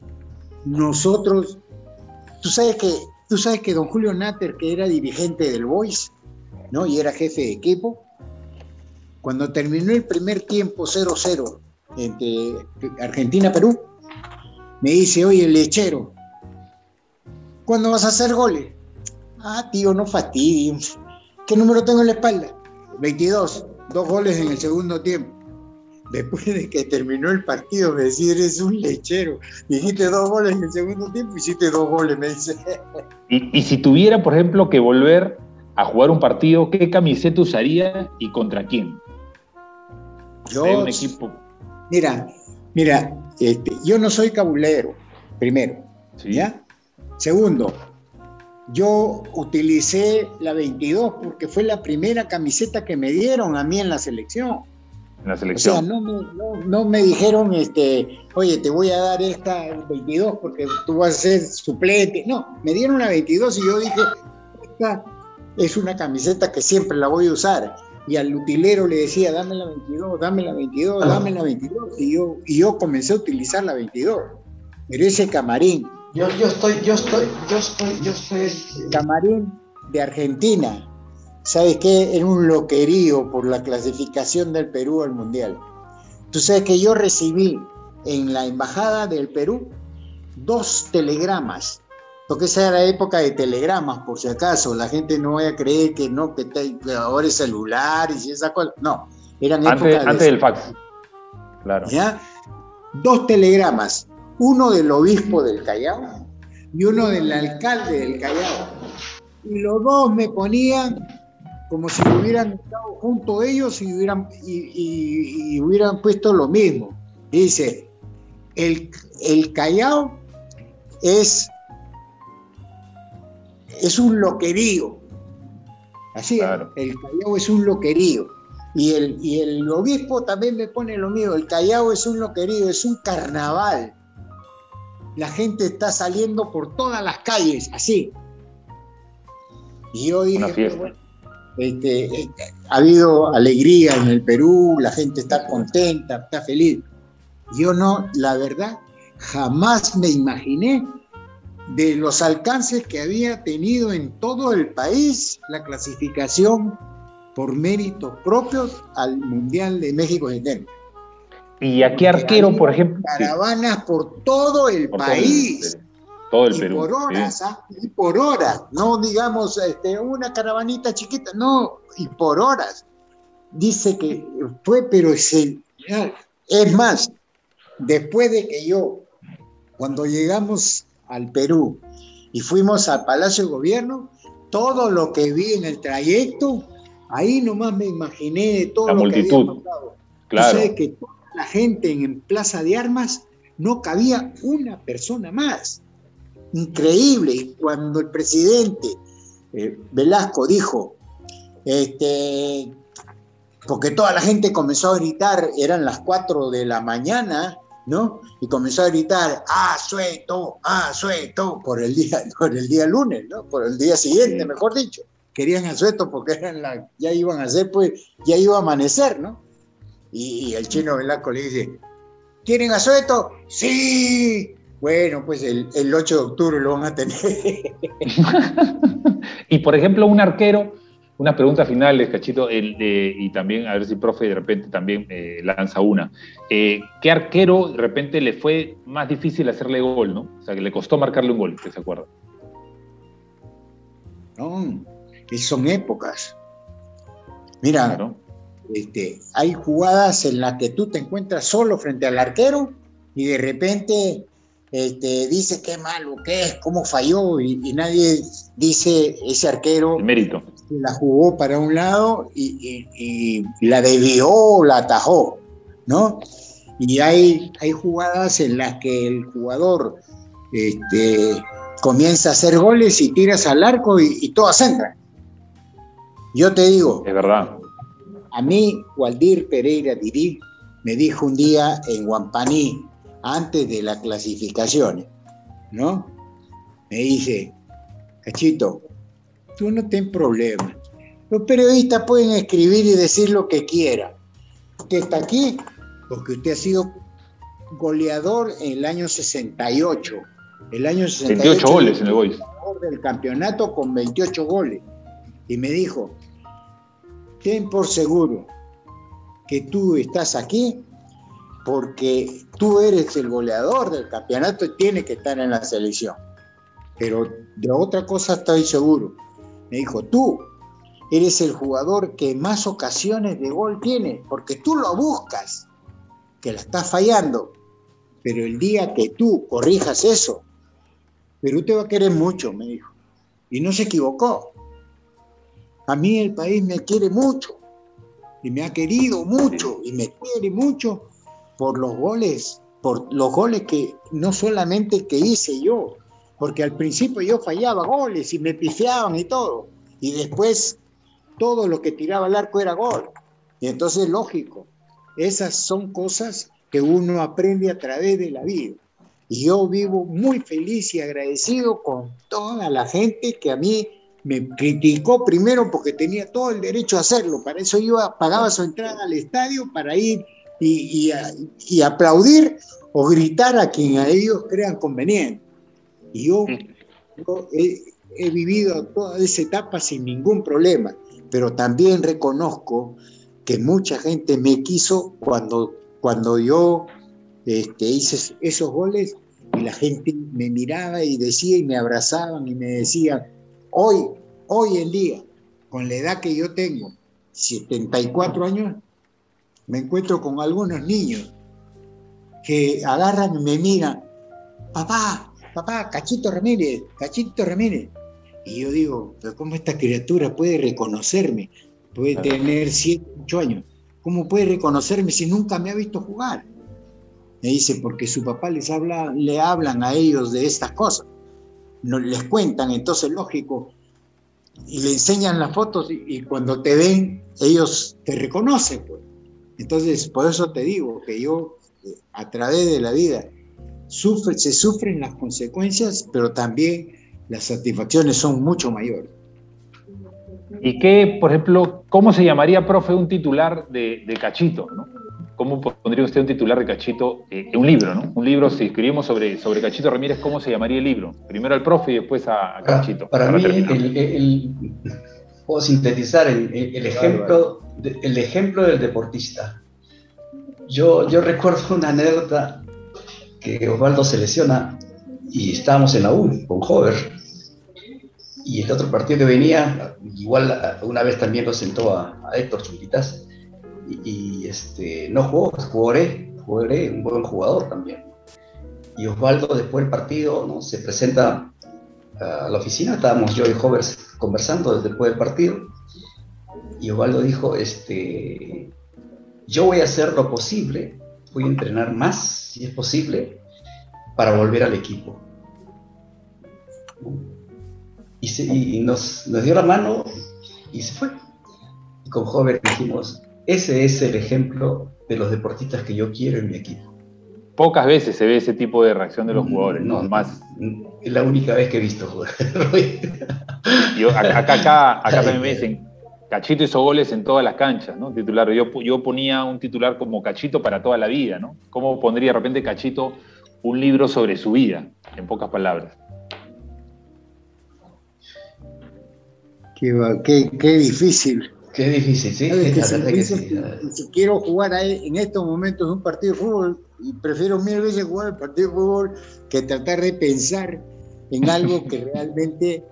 Nosotros, tú sabes que, tú sabes que don Julio Natter, que era dirigente del Boys, ¿no? Y era jefe de equipo, cuando terminó el primer tiempo 0-0 entre Argentina-Perú, me dice, oye, el lechero, ¿cuándo vas a hacer goles? Ah, tío, no fastidies. ¿Qué número tengo en la espalda? 22, dos goles en el segundo tiempo. Después de que terminó el partido, me decía, eres un lechero. Dijiste dos goles en el segundo tiempo, hiciste dos goles, me dice. Y, si tuviera, por ejemplo, que volver a jugar un partido, ¿qué camiseta usaría y contra quién? Yo, un equipo. Mira, mira, este, yo no soy cabulero, primero. ¿Ya? Segundo, yo utilicé la 22 porque fue la primera camiseta que me dieron a mí en la selección. En la selección. O sea, no me, no, me dijeron, este, oye, te voy a dar esta 22 porque tú vas a ser suplente. No, me dieron la 22 y yo dije, esta es una camiseta que siempre la voy a usar. Y al utilero le decía, dame la 22, dame la 22, dame la 22. Y yo, y yo comencé a utilizar la 22. Pero ese camarín, yo, estoy, yo estoy, yo estoy, yo estoy. Camarín de Argentina. ¿Sabes qué? Era un loquerío por la clasificación del Perú al Mundial. Tú sabes que yo recibí en la Embajada del Perú dos telegramas, porque esa era la época de telegramas, por si acaso, la gente no vaya a creer que no, que, ahora es celular y esa cosa. No, eran antes, antes del fax. Claro. ¿Ya? Dos telegramas uno del obispo del Callao y uno del alcalde del Callao. Y los dos me ponían como si hubieran estado junto ellos y hubieran, y, hubieran puesto lo mismo. Dice, el, el Callao es, es un loquerío. Así, el Callao es un loquerío. Y el, y el obispo también me pone lo mismo, el Callao es un loquerío, es un carnaval la gente está saliendo por todas las calles, así. Y yo dije, bueno, este, este, ha habido alegría en el Perú, la gente está contenta, está feliz. Yo no, la verdad, jamás me imaginé de los alcances que había tenido en todo el país la clasificación por méritos propios al Mundial de México 70. ¿Y a qué arquero, por ejemplo? Caravanas por todo el país. Todo el, y Por horas, ¿ah? y por horas. No digamos este, una caravanita chiquita, no, y por horas. Dice que fue, pero es, es más, después de que yo, cuando llegamos al Perú y fuimos al Palacio de Gobierno, todo lo que vi en el trayecto, ahí nomás me imaginé todo la lo multitud. que había pasado. Claro. O que toda la gente en Plaza de Armas no cabía una persona más. Increíble. Y cuando el presidente eh, Velasco dijo, este, porque toda la gente comenzó a gritar, eran las 4 de la mañana, ¿no? Y comenzó a gritar, ah, sueto, ah, sueto, por el día, por el día lunes, ¿no? Por el día siguiente, mejor dicho. Querían asueto porque eran la, ya iban a hacer, pues, ya iba a amanecer, ¿no? Y, y el chino Velasco le dice, ¿quieren asueto? Sí. Bueno, pues el, el 8 de octubre lo van a tener. y por ejemplo, un arquero, una pregunta final, Cachito, el, de, y también a ver si el profe de repente también eh, lanza una. Eh, ¿Qué arquero de repente le fue más difícil hacerle gol, no? O sea, que le costó marcarle un gol, que se acuerda. No, son épocas. Mira, claro. Este, hay jugadas en las que tú te encuentras solo frente al arquero y de repente este, dice qué malo, qué es, cómo falló, y, y, nadie dice ese arquero el mérito. la jugó para un lado y, y, y, la desvió, la atajó, ¿no? Y hay, hay jugadas en las que el jugador este, comienza a hacer goles y tiras al arco y, todas entran. Yo te digo, es verdad. A mí, Waldir Pereira Dirí me dijo un día en Guampaní, antes de las clasificaciones, ¿no? Me dice, Cachito, tú no ten problema. Los periodistas pueden escribir y decir lo que quieran. Usted está aquí porque usted ha sido goleador en el año 68. El año 68 28 goles en el Boys. del campeonato con 28 goles. Y me dijo, ten por seguro que tú estás aquí porque tú eres el goleador del campeonato y tienes que estar en la selección. Pero de otra cosa estoy seguro. Me dijo, tú eres el jugador que más ocasiones de gol tiene, porque tú lo buscas, que la estás fallando. Pero el día que tú corrijas eso, Perú te va a querer mucho, me dijo. Y no se equivocó. A mí el país me quiere mucho, y me ha querido mucho, y me quiere mucho por los goles, por los goles que no solamente que hice yo, porque al principio yo fallaba goles y me pifiaban y todo, y después todo lo que tiraba al arco era gol. Y entonces, lógico, esas son cosas que uno aprende a través de la vida. Y yo vivo muy feliz y agradecido con toda la gente que a mí me criticó primero porque tenía todo el derecho a hacerlo. Para eso yo pagaba su entrada al estadio para ir y, y, y, aplaudir o gritar a quien a ellos crean conveniente. Y yo, yo he, he, vivido toda esa etapa sin ningún problema, pero también reconozco que mucha gente me quiso cuando, cuando yo este, hice esos goles y la gente me miraba y decía y me abrazaban y me decían, hoy, hoy en día, con la edad que yo tengo, 74 años, me encuentro con algunos niños que agarran y me miran, papá, papá, Cachito Ramírez, Cachito Ramírez. Y yo digo, pero ¿cómo esta criatura puede reconocerme? Puede tener 7, 8 años. ¿Cómo puede reconocerme si nunca me ha visto jugar? Me dice, porque su papá les habla, le hablan a ellos de estas cosas. No, les cuentan, entonces lógico, y le enseñan las fotos y, y cuando te ven, ellos te reconocen. Pues. Entonces, por eso te digo que yo, a través de la vida, sufre, se sufren las consecuencias, pero también las satisfacciones son mucho mayores. ¿Y qué, por ejemplo, cómo se llamaría, profe, un titular de, Cachito? ¿Cómo pondría usted un titular de Cachito en eh, un libro, ¿no? Un libro, si escribimos sobre, sobre Cachito Ramírez, ¿cómo se llamaría el libro? Primero al profe y después a, Cachito. Para, mí, el, puedo sintetizar el, ejemplo, el ejemplo del deportista. Yo, yo recuerdo una anécdota que Osvaldo se lesiona y estábamos en la U con Hover y el otro partido que venía, igual una vez también lo sentó a, Héctor Chumpitas y, este, no jugó, jugaré, un buen jugador también. Y Osvaldo después del partido ¿no? se presenta a la oficina, estábamos yo y Hovers conversando después del partido y Osvaldo dijo, este, yo voy a hacer lo posible, voy a entrenar más, si es posible, para volver al equipo y, nos, dio la mano y se fue. Y con Hover dijimos, ese es el ejemplo de los deportistas que yo quiero en mi equipo. Pocas veces se ve ese tipo de reacción de los mm, jugadores, ¿no? Más. Es la única vez que he visto jugar. acá, acá, acá también me dicen, Cachito hizo goles en todas las canchas, ¿no? Titular. Yo, yo ponía un titular como Cachito para toda la vida, ¿no? ¿Cómo pondría de repente Cachito un libro sobre su vida, en pocas palabras? Qué, qué, difícil. Qué difícil, sí. si, quiero jugar en estos momentos un partido de fútbol, y prefiero mil veces jugar el partido de fútbol que tratar de pensar en algo que realmente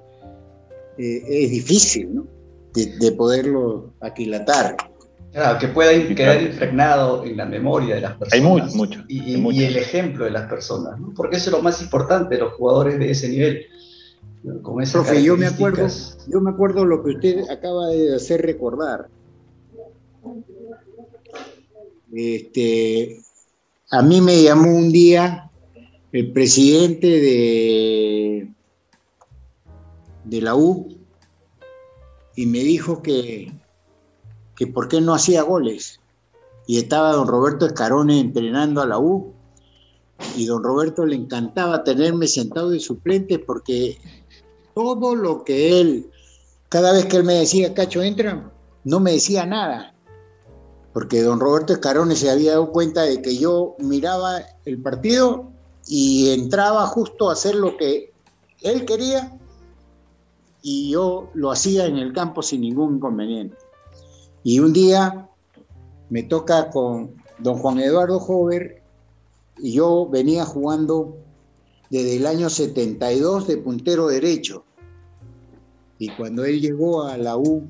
eh, es difícil, ¿no? De, poderlo aquilatar. Claro, que pueda quedar impregnado en la memoria de las personas. Hay mucho, y, y, el ejemplo de las personas, ¿no? Porque eso es lo más importante, los jugadores de ese nivel Profe, yo me acuerdo, yo me acuerdo lo que usted acaba de hacer recordar. Este, a mí me llamó un día el presidente de, de la U y me dijo que, que por qué no hacía goles. Y estaba don Roberto Escarone entrenando a la U y don Roberto le encantaba tenerme sentado de suplente porque todo lo que él, cada vez que él me decía, Cacho, entra, no me decía nada. Porque don Roberto Escarone se había dado cuenta de que yo miraba el partido y entraba justo a hacer lo que él quería y yo lo hacía en el campo sin ningún inconveniente. Y un día me toca con don Juan Eduardo Jover y yo venía jugando desde el año 72 de puntero derecho. Y cuando él llegó a la U,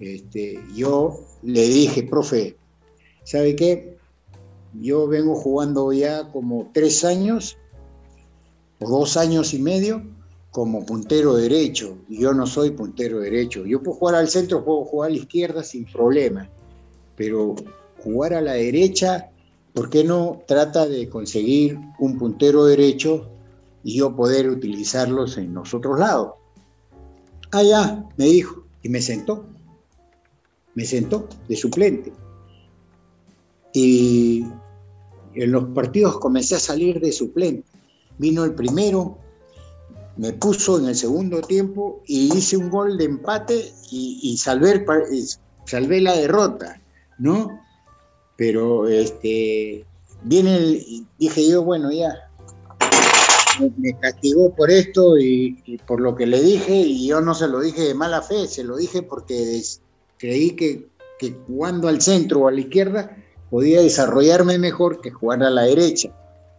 este, yo le dije, profe, ¿sabe qué? Yo vengo jugando ya como tres años o dos años y medio como puntero derecho. Yo no soy puntero derecho. Yo puedo jugar al centro, puedo jugar a la izquierda sin problema. Pero jugar a la derecha, ¿por qué no trata de conseguir un puntero derecho y yo poder utilizarlos en los otros lados? Ah, ya, me dijo, y me sentó. Me sentó de suplente. Y en los partidos comencé a salir de suplente. Vino el primero, me puso en el segundo tiempo y hice un gol de empate y, salvé, salvé, la derrota, ¿no? Pero este, viene el, dije yo, bueno, ya, me castigó por esto y, por lo que le dije, y yo no se lo dije de mala fe, se lo dije porque creí que, jugando al centro o a la izquierda podía desarrollarme mejor que jugar a la derecha.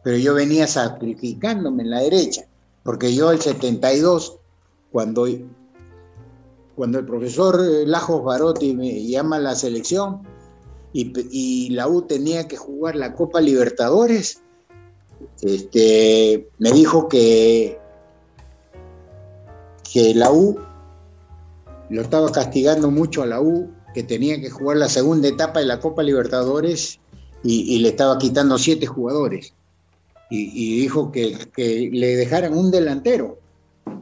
Pero yo venía sacrificándome en la derecha, porque yo el 72, cuando, cuando el profesor Lajos Barotti me llama a la selección y, la U tenía que jugar la Copa Libertadores, este, me dijo que, que la U lo estaba castigando mucho a la U, que tenía que jugar la segunda etapa de la Copa Libertadores y, le estaba quitando siete jugadores. Y, dijo que, le dejaran un delantero.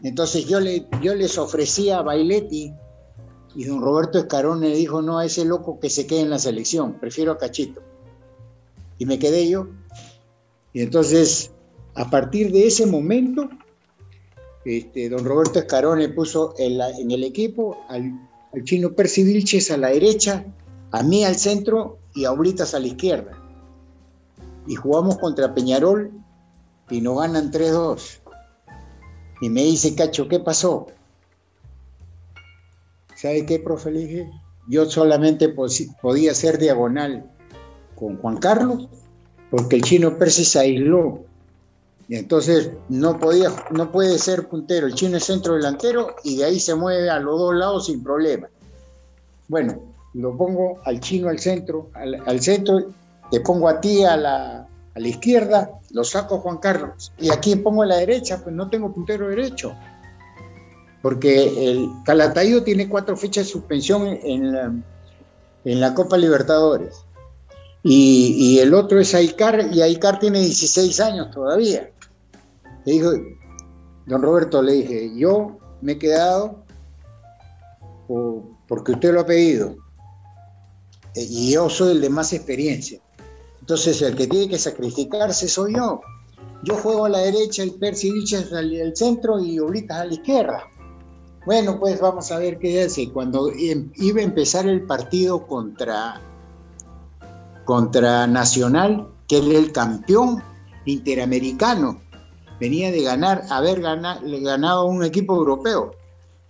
Entonces yo, le, yo les ofrecía a Bailetti y don Roberto Escarón le dijo, no, a ese loco que se quede en la selección, prefiero a Cachito. Y me quedé yo y entonces, a partir de ese momento, este, don Roberto Escarone puso en, el equipo al, chino Percy Vilches a la derecha, a mí al centro y a Oblitas a la izquierda. Y jugamos contra Peñarol y nos ganan 3-2. Y me dice, Cacho, ¿qué pasó? ¿Sabe qué, profe? Le yo solamente podía ser diagonal con Juan Carlos porque el chino Percy se aisló y entonces no, podía, no puede ser puntero. El chino es centro delantero y de ahí se mueve a los dos lados sin problema. Bueno, lo pongo al chino al centro, al, centro, te pongo a ti a la, a la izquierda, lo saco Juan Carlos. Y aquí pongo a la derecha, pues no tengo puntero derecho. Porque el Calatayo tiene cuatro fechas de suspensión en la, Copa Libertadores. Y, el otro es Aicar, y Aicar tiene 16 años todavía. Le dijo, don Roberto, le dije, yo me he quedado porque usted lo ha pedido. Eh, y yo soy el de más experiencia. Entonces el que tiene que sacrificarse soy yo. Yo juego a la derecha, el Percy es al, centro y Oblitas a la izquierda. Bueno, pues vamos a ver qué hace. Cuando em, iba a empezar el partido contra, contra Nacional, que era el campeón interamericano, venía de ganar, haber ganado, un equipo europeo.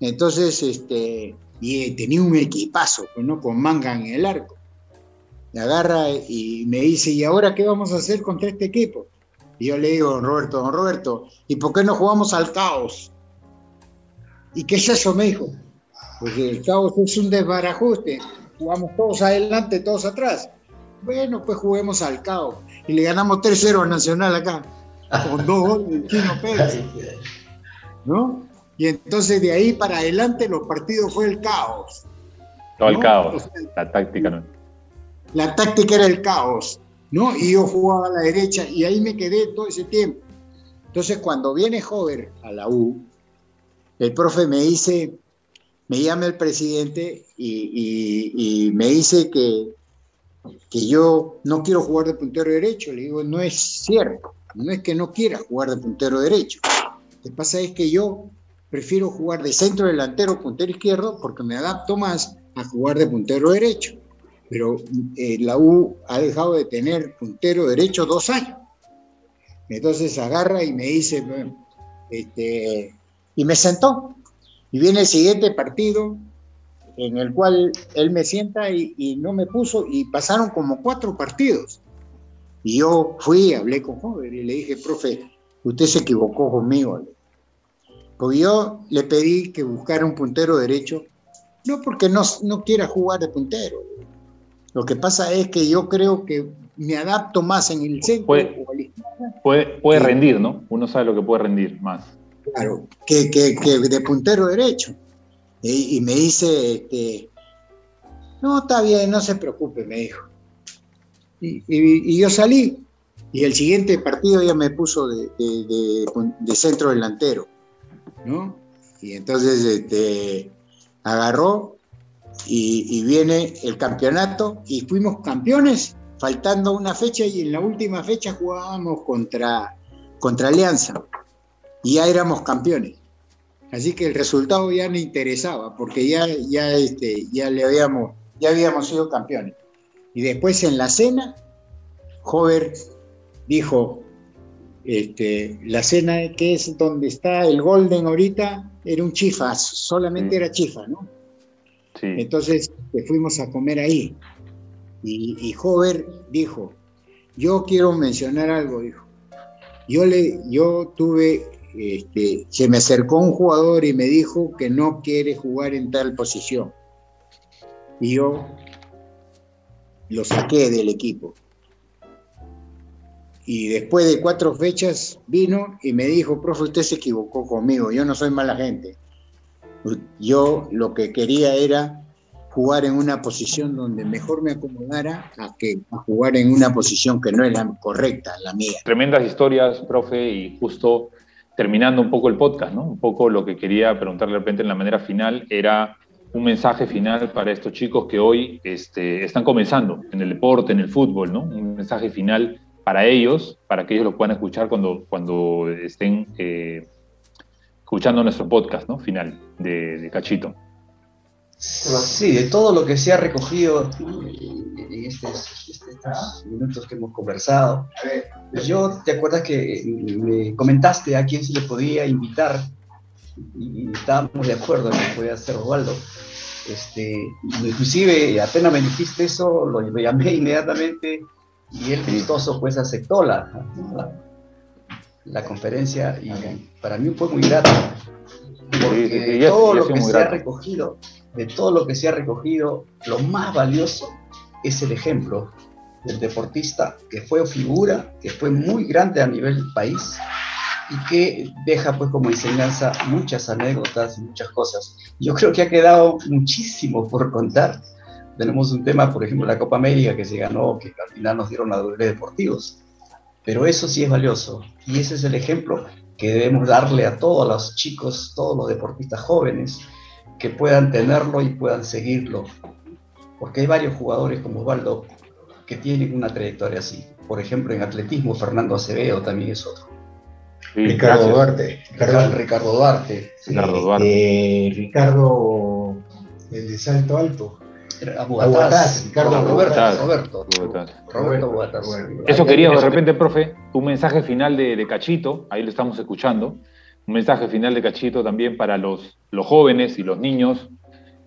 Entonces, este, y tenía un equipazo, pues, ¿no? con manga en el arco. Me agarra y me dice, ¿y ahora qué vamos a hacer contra este equipo? Y yo le digo, Roberto, don Roberto, ¿y por qué no jugamos al caos? ¿Y qué es eso? Me dijo. Porque el caos es un desbarajuste. Jugamos todos adelante, todos atrás. Bueno, pues juguemos al caos. Y le ganamos 3-0 al Nacional acá con dos goles del Chino Pérez. ¿No? Y entonces de ahí para adelante los partidos fue el caos. Todo el caos, la táctica no. La táctica era el caos, ¿no? Y yo jugaba a la derecha y ahí me quedé todo ese tiempo. Entonces cuando viene Hover a la U, el profe me dice, me llama el presidente y, me dice que, que yo no quiero jugar de puntero derecho. Le digo, no es cierto. No es que no quiera jugar de puntero derecho. Lo que pasa es que yo prefiero jugar de centro delantero, puntero izquierdo, porque me adapto más a jugar de puntero derecho. Pero eh, la U ha dejado de tener puntero derecho dos años. Entonces agarra y me dice, este, y me sentó. Y viene el siguiente partido en el cual él me sienta y, y no me puso, y pasaron como cuatro partidos. Y yo fui, hablé con Jover y le dije, profe, usted se equivocó conmigo. Porque yo le pedí que buscara un puntero derecho, no porque no, no quiera jugar de puntero. Lo que pasa es que yo creo que me adapto más en el centro puede, puede, puede rendir, ¿no? Uno sabe lo que puede rendir más. Claro, que, que, que de puntero derecho. Y, y me dice, este, no, está bien, no se preocupe, me dijo. Y, yo salí. Y el siguiente partido ya me puso de, centro delantero. ¿no? Y entonces este, agarró y, viene el campeonato y fuimos campeones, faltando una fecha y en la última fecha jugábamos contra, contra Alianza y ya éramos campeones. Así que el resultado ya no interesaba porque ya, ya, este, ya, le habíamos, ya habíamos sido campeones. Y después en la cena, Hover dijo, este, la cena que es donde está el Golden ahorita, era un chifa, solamente era chifa, ¿no? Sí. Entonces fuimos a comer ahí. Y, y Hover dijo, yo quiero mencionar algo, dijo. Yo, le, yo tuve, este, se me acercó un jugador y me dijo que no quiere jugar en tal posición. Y yo lo saqué del equipo. Y después de cuatro fechas vino y me dijo, profe, usted se equivocó conmigo, yo no soy mala gente. Yo lo que quería era jugar en una posición donde mejor me acomodara a que jugar en una posición que no es la correcta, la mía. Tremendas historias, profe, y justo terminando un poco el podcast, ¿no? Un poco lo que quería preguntarle de repente en la manera final era un mensaje final para estos chicos que hoy este, están comenzando en el deporte, en el fútbol, ¿no? Un mensaje final para ellos, para que ellos lo puedan escuchar cuando, cuando estén eh, escuchando nuestro podcast ¿no? final de, Cachito. Sí, de todo lo que se ha recogido en estos, minutos que hemos conversado. Yo, ¿te acuerdas que me comentaste a quién se le podía invitar? Y estábamos de acuerdo en que podía ser Osvaldo. Este, inclusive, apenas me dijiste eso, lo llamé inmediatamente y él gustoso pues aceptó la, la, conferencia y para mí fue muy grato porque todo lo que se ha recogido de todo lo que se ha recogido lo más valioso es el ejemplo del deportista que fue figura que fue muy grande a nivel país y que deja pues como enseñanza muchas anécdotas y muchas cosas. Yo creo que ha quedado muchísimo por contar. Tenemos un tema, por ejemplo, la Copa América que se ganó, que al final nos dieron doble deportivos. Pero eso sí es valioso y ese es el ejemplo que debemos darle a todos los chicos, todos los deportistas jóvenes, que puedan tenerlo y puedan seguirlo. Porque hay varios jugadores como Osvaldo que tienen una trayectoria así. Por ejemplo, en atletismo, Fernando Acevedo también es otro. Ricardo Duarte. Ricardo, Ricardo Duarte. Ricardo Duarte. Eh, Ricardo, el de Salto Alto. Ricardo Roberto, Roberto, Eso quería de repente, profe, un mensaje final de, Cachito, ahí lo estamos escuchando, un mensaje final de Cachito también para los, los jóvenes y los niños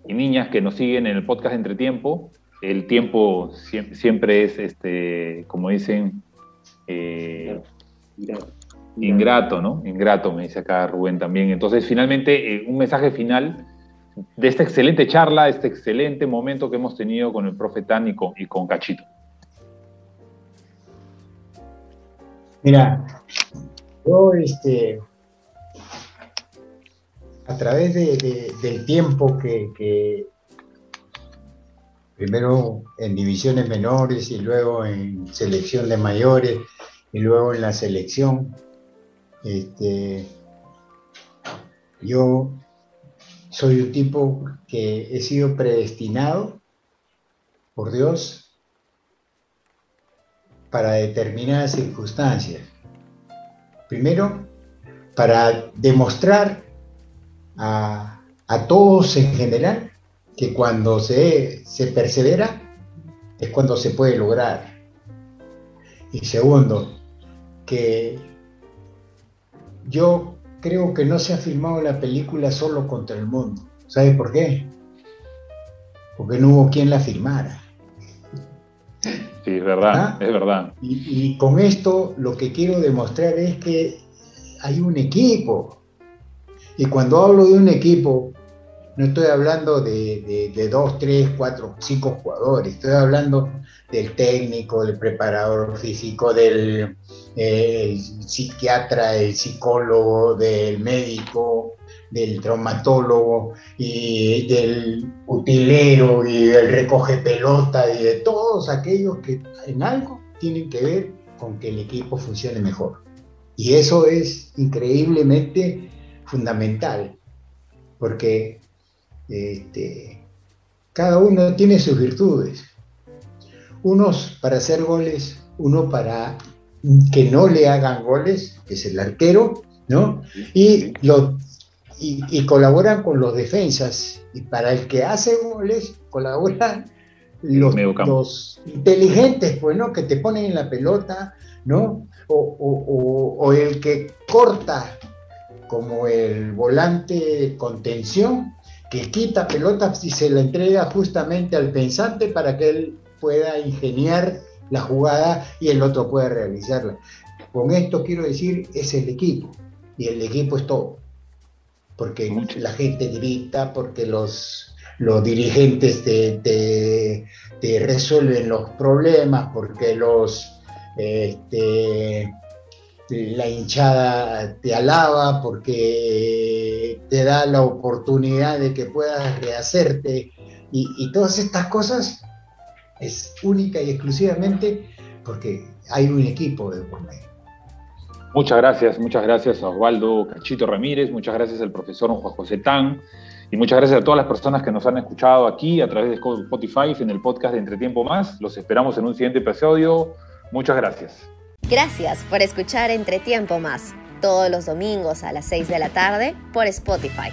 y niñas que nos siguen en el podcast Entre Tiempo. El tiempo siempre es, este, como dicen, eh, ingrato, ¿no? Ingrato, me dice acá Rubén también. Entonces, finalmente, eh, un mensaje final de esta excelente charla, este excelente momento que hemos tenido con el profe Tan y con, Cachito. Mira, yo este, a través del tiempo que, primero en divisiones menores y luego en selección de mayores y luego en la selección, este, yo soy un tipo que he sido predestinado por Dios para determinadas circunstancias. Primero, para demostrar a, todos en general que cuando se, se persevera es cuando se puede lograr. Y segundo, que yo creo que no se ha filmado la película solo contra el mundo. ¿Sabe por qué? Porque no hubo quien la filmara. Sí, es verdad, ¿Ah? es verdad. Y, con esto lo que quiero demostrar es que hay un equipo. Y cuando hablo de un equipo, no estoy hablando de, dos, tres, cuatro, cinco jugadores. Estoy hablando del técnico, del preparador físico, del psiquiatra, el psicólogo, del médico, del traumatólogo y del utilero y del recoge pelota y de todos aquellos que en algo tienen que ver con que el equipo funcione mejor. Y eso es increíblemente fundamental, porque este, cada uno tiene sus virtudes. Unos para hacer goles, uno para que no le hagan goles, que es el arquero, ¿no? Y, lo, y, colaboran con los defensas. Y para el que hace goles, colaboran los, los, inteligentes, pues, ¿no? Que te ponen en la pelota, ¿no? O, o el que corta como el volante de contención, que quita pelotas y se la entrega justamente al pensante para que él pueda ingeniar la jugada y el otro pueda realizarla. Con esto quiero decir, es el equipo, y el equipo es todo, porque la gente grita, porque los, los dirigentes te, resuelven los problemas, porque los... Este, la hinchada te alaba porque te da la oportunidad de que puedas rehacerte y, todas estas cosas es única y exclusivamente porque hay un equipo de por medio. Muchas gracias, muchas gracias a Osvaldo Cachito Ramírez, muchas gracias al profesor Juan José Tan y muchas gracias a todas las personas que nos han escuchado aquí a través de Spotify en el podcast de Entretiempo Más. Los esperamos en un siguiente episodio. Muchas gracias. Gracias por escuchar Entre Tiempo Más todos los domingos a las 6 de la tarde por Spotify.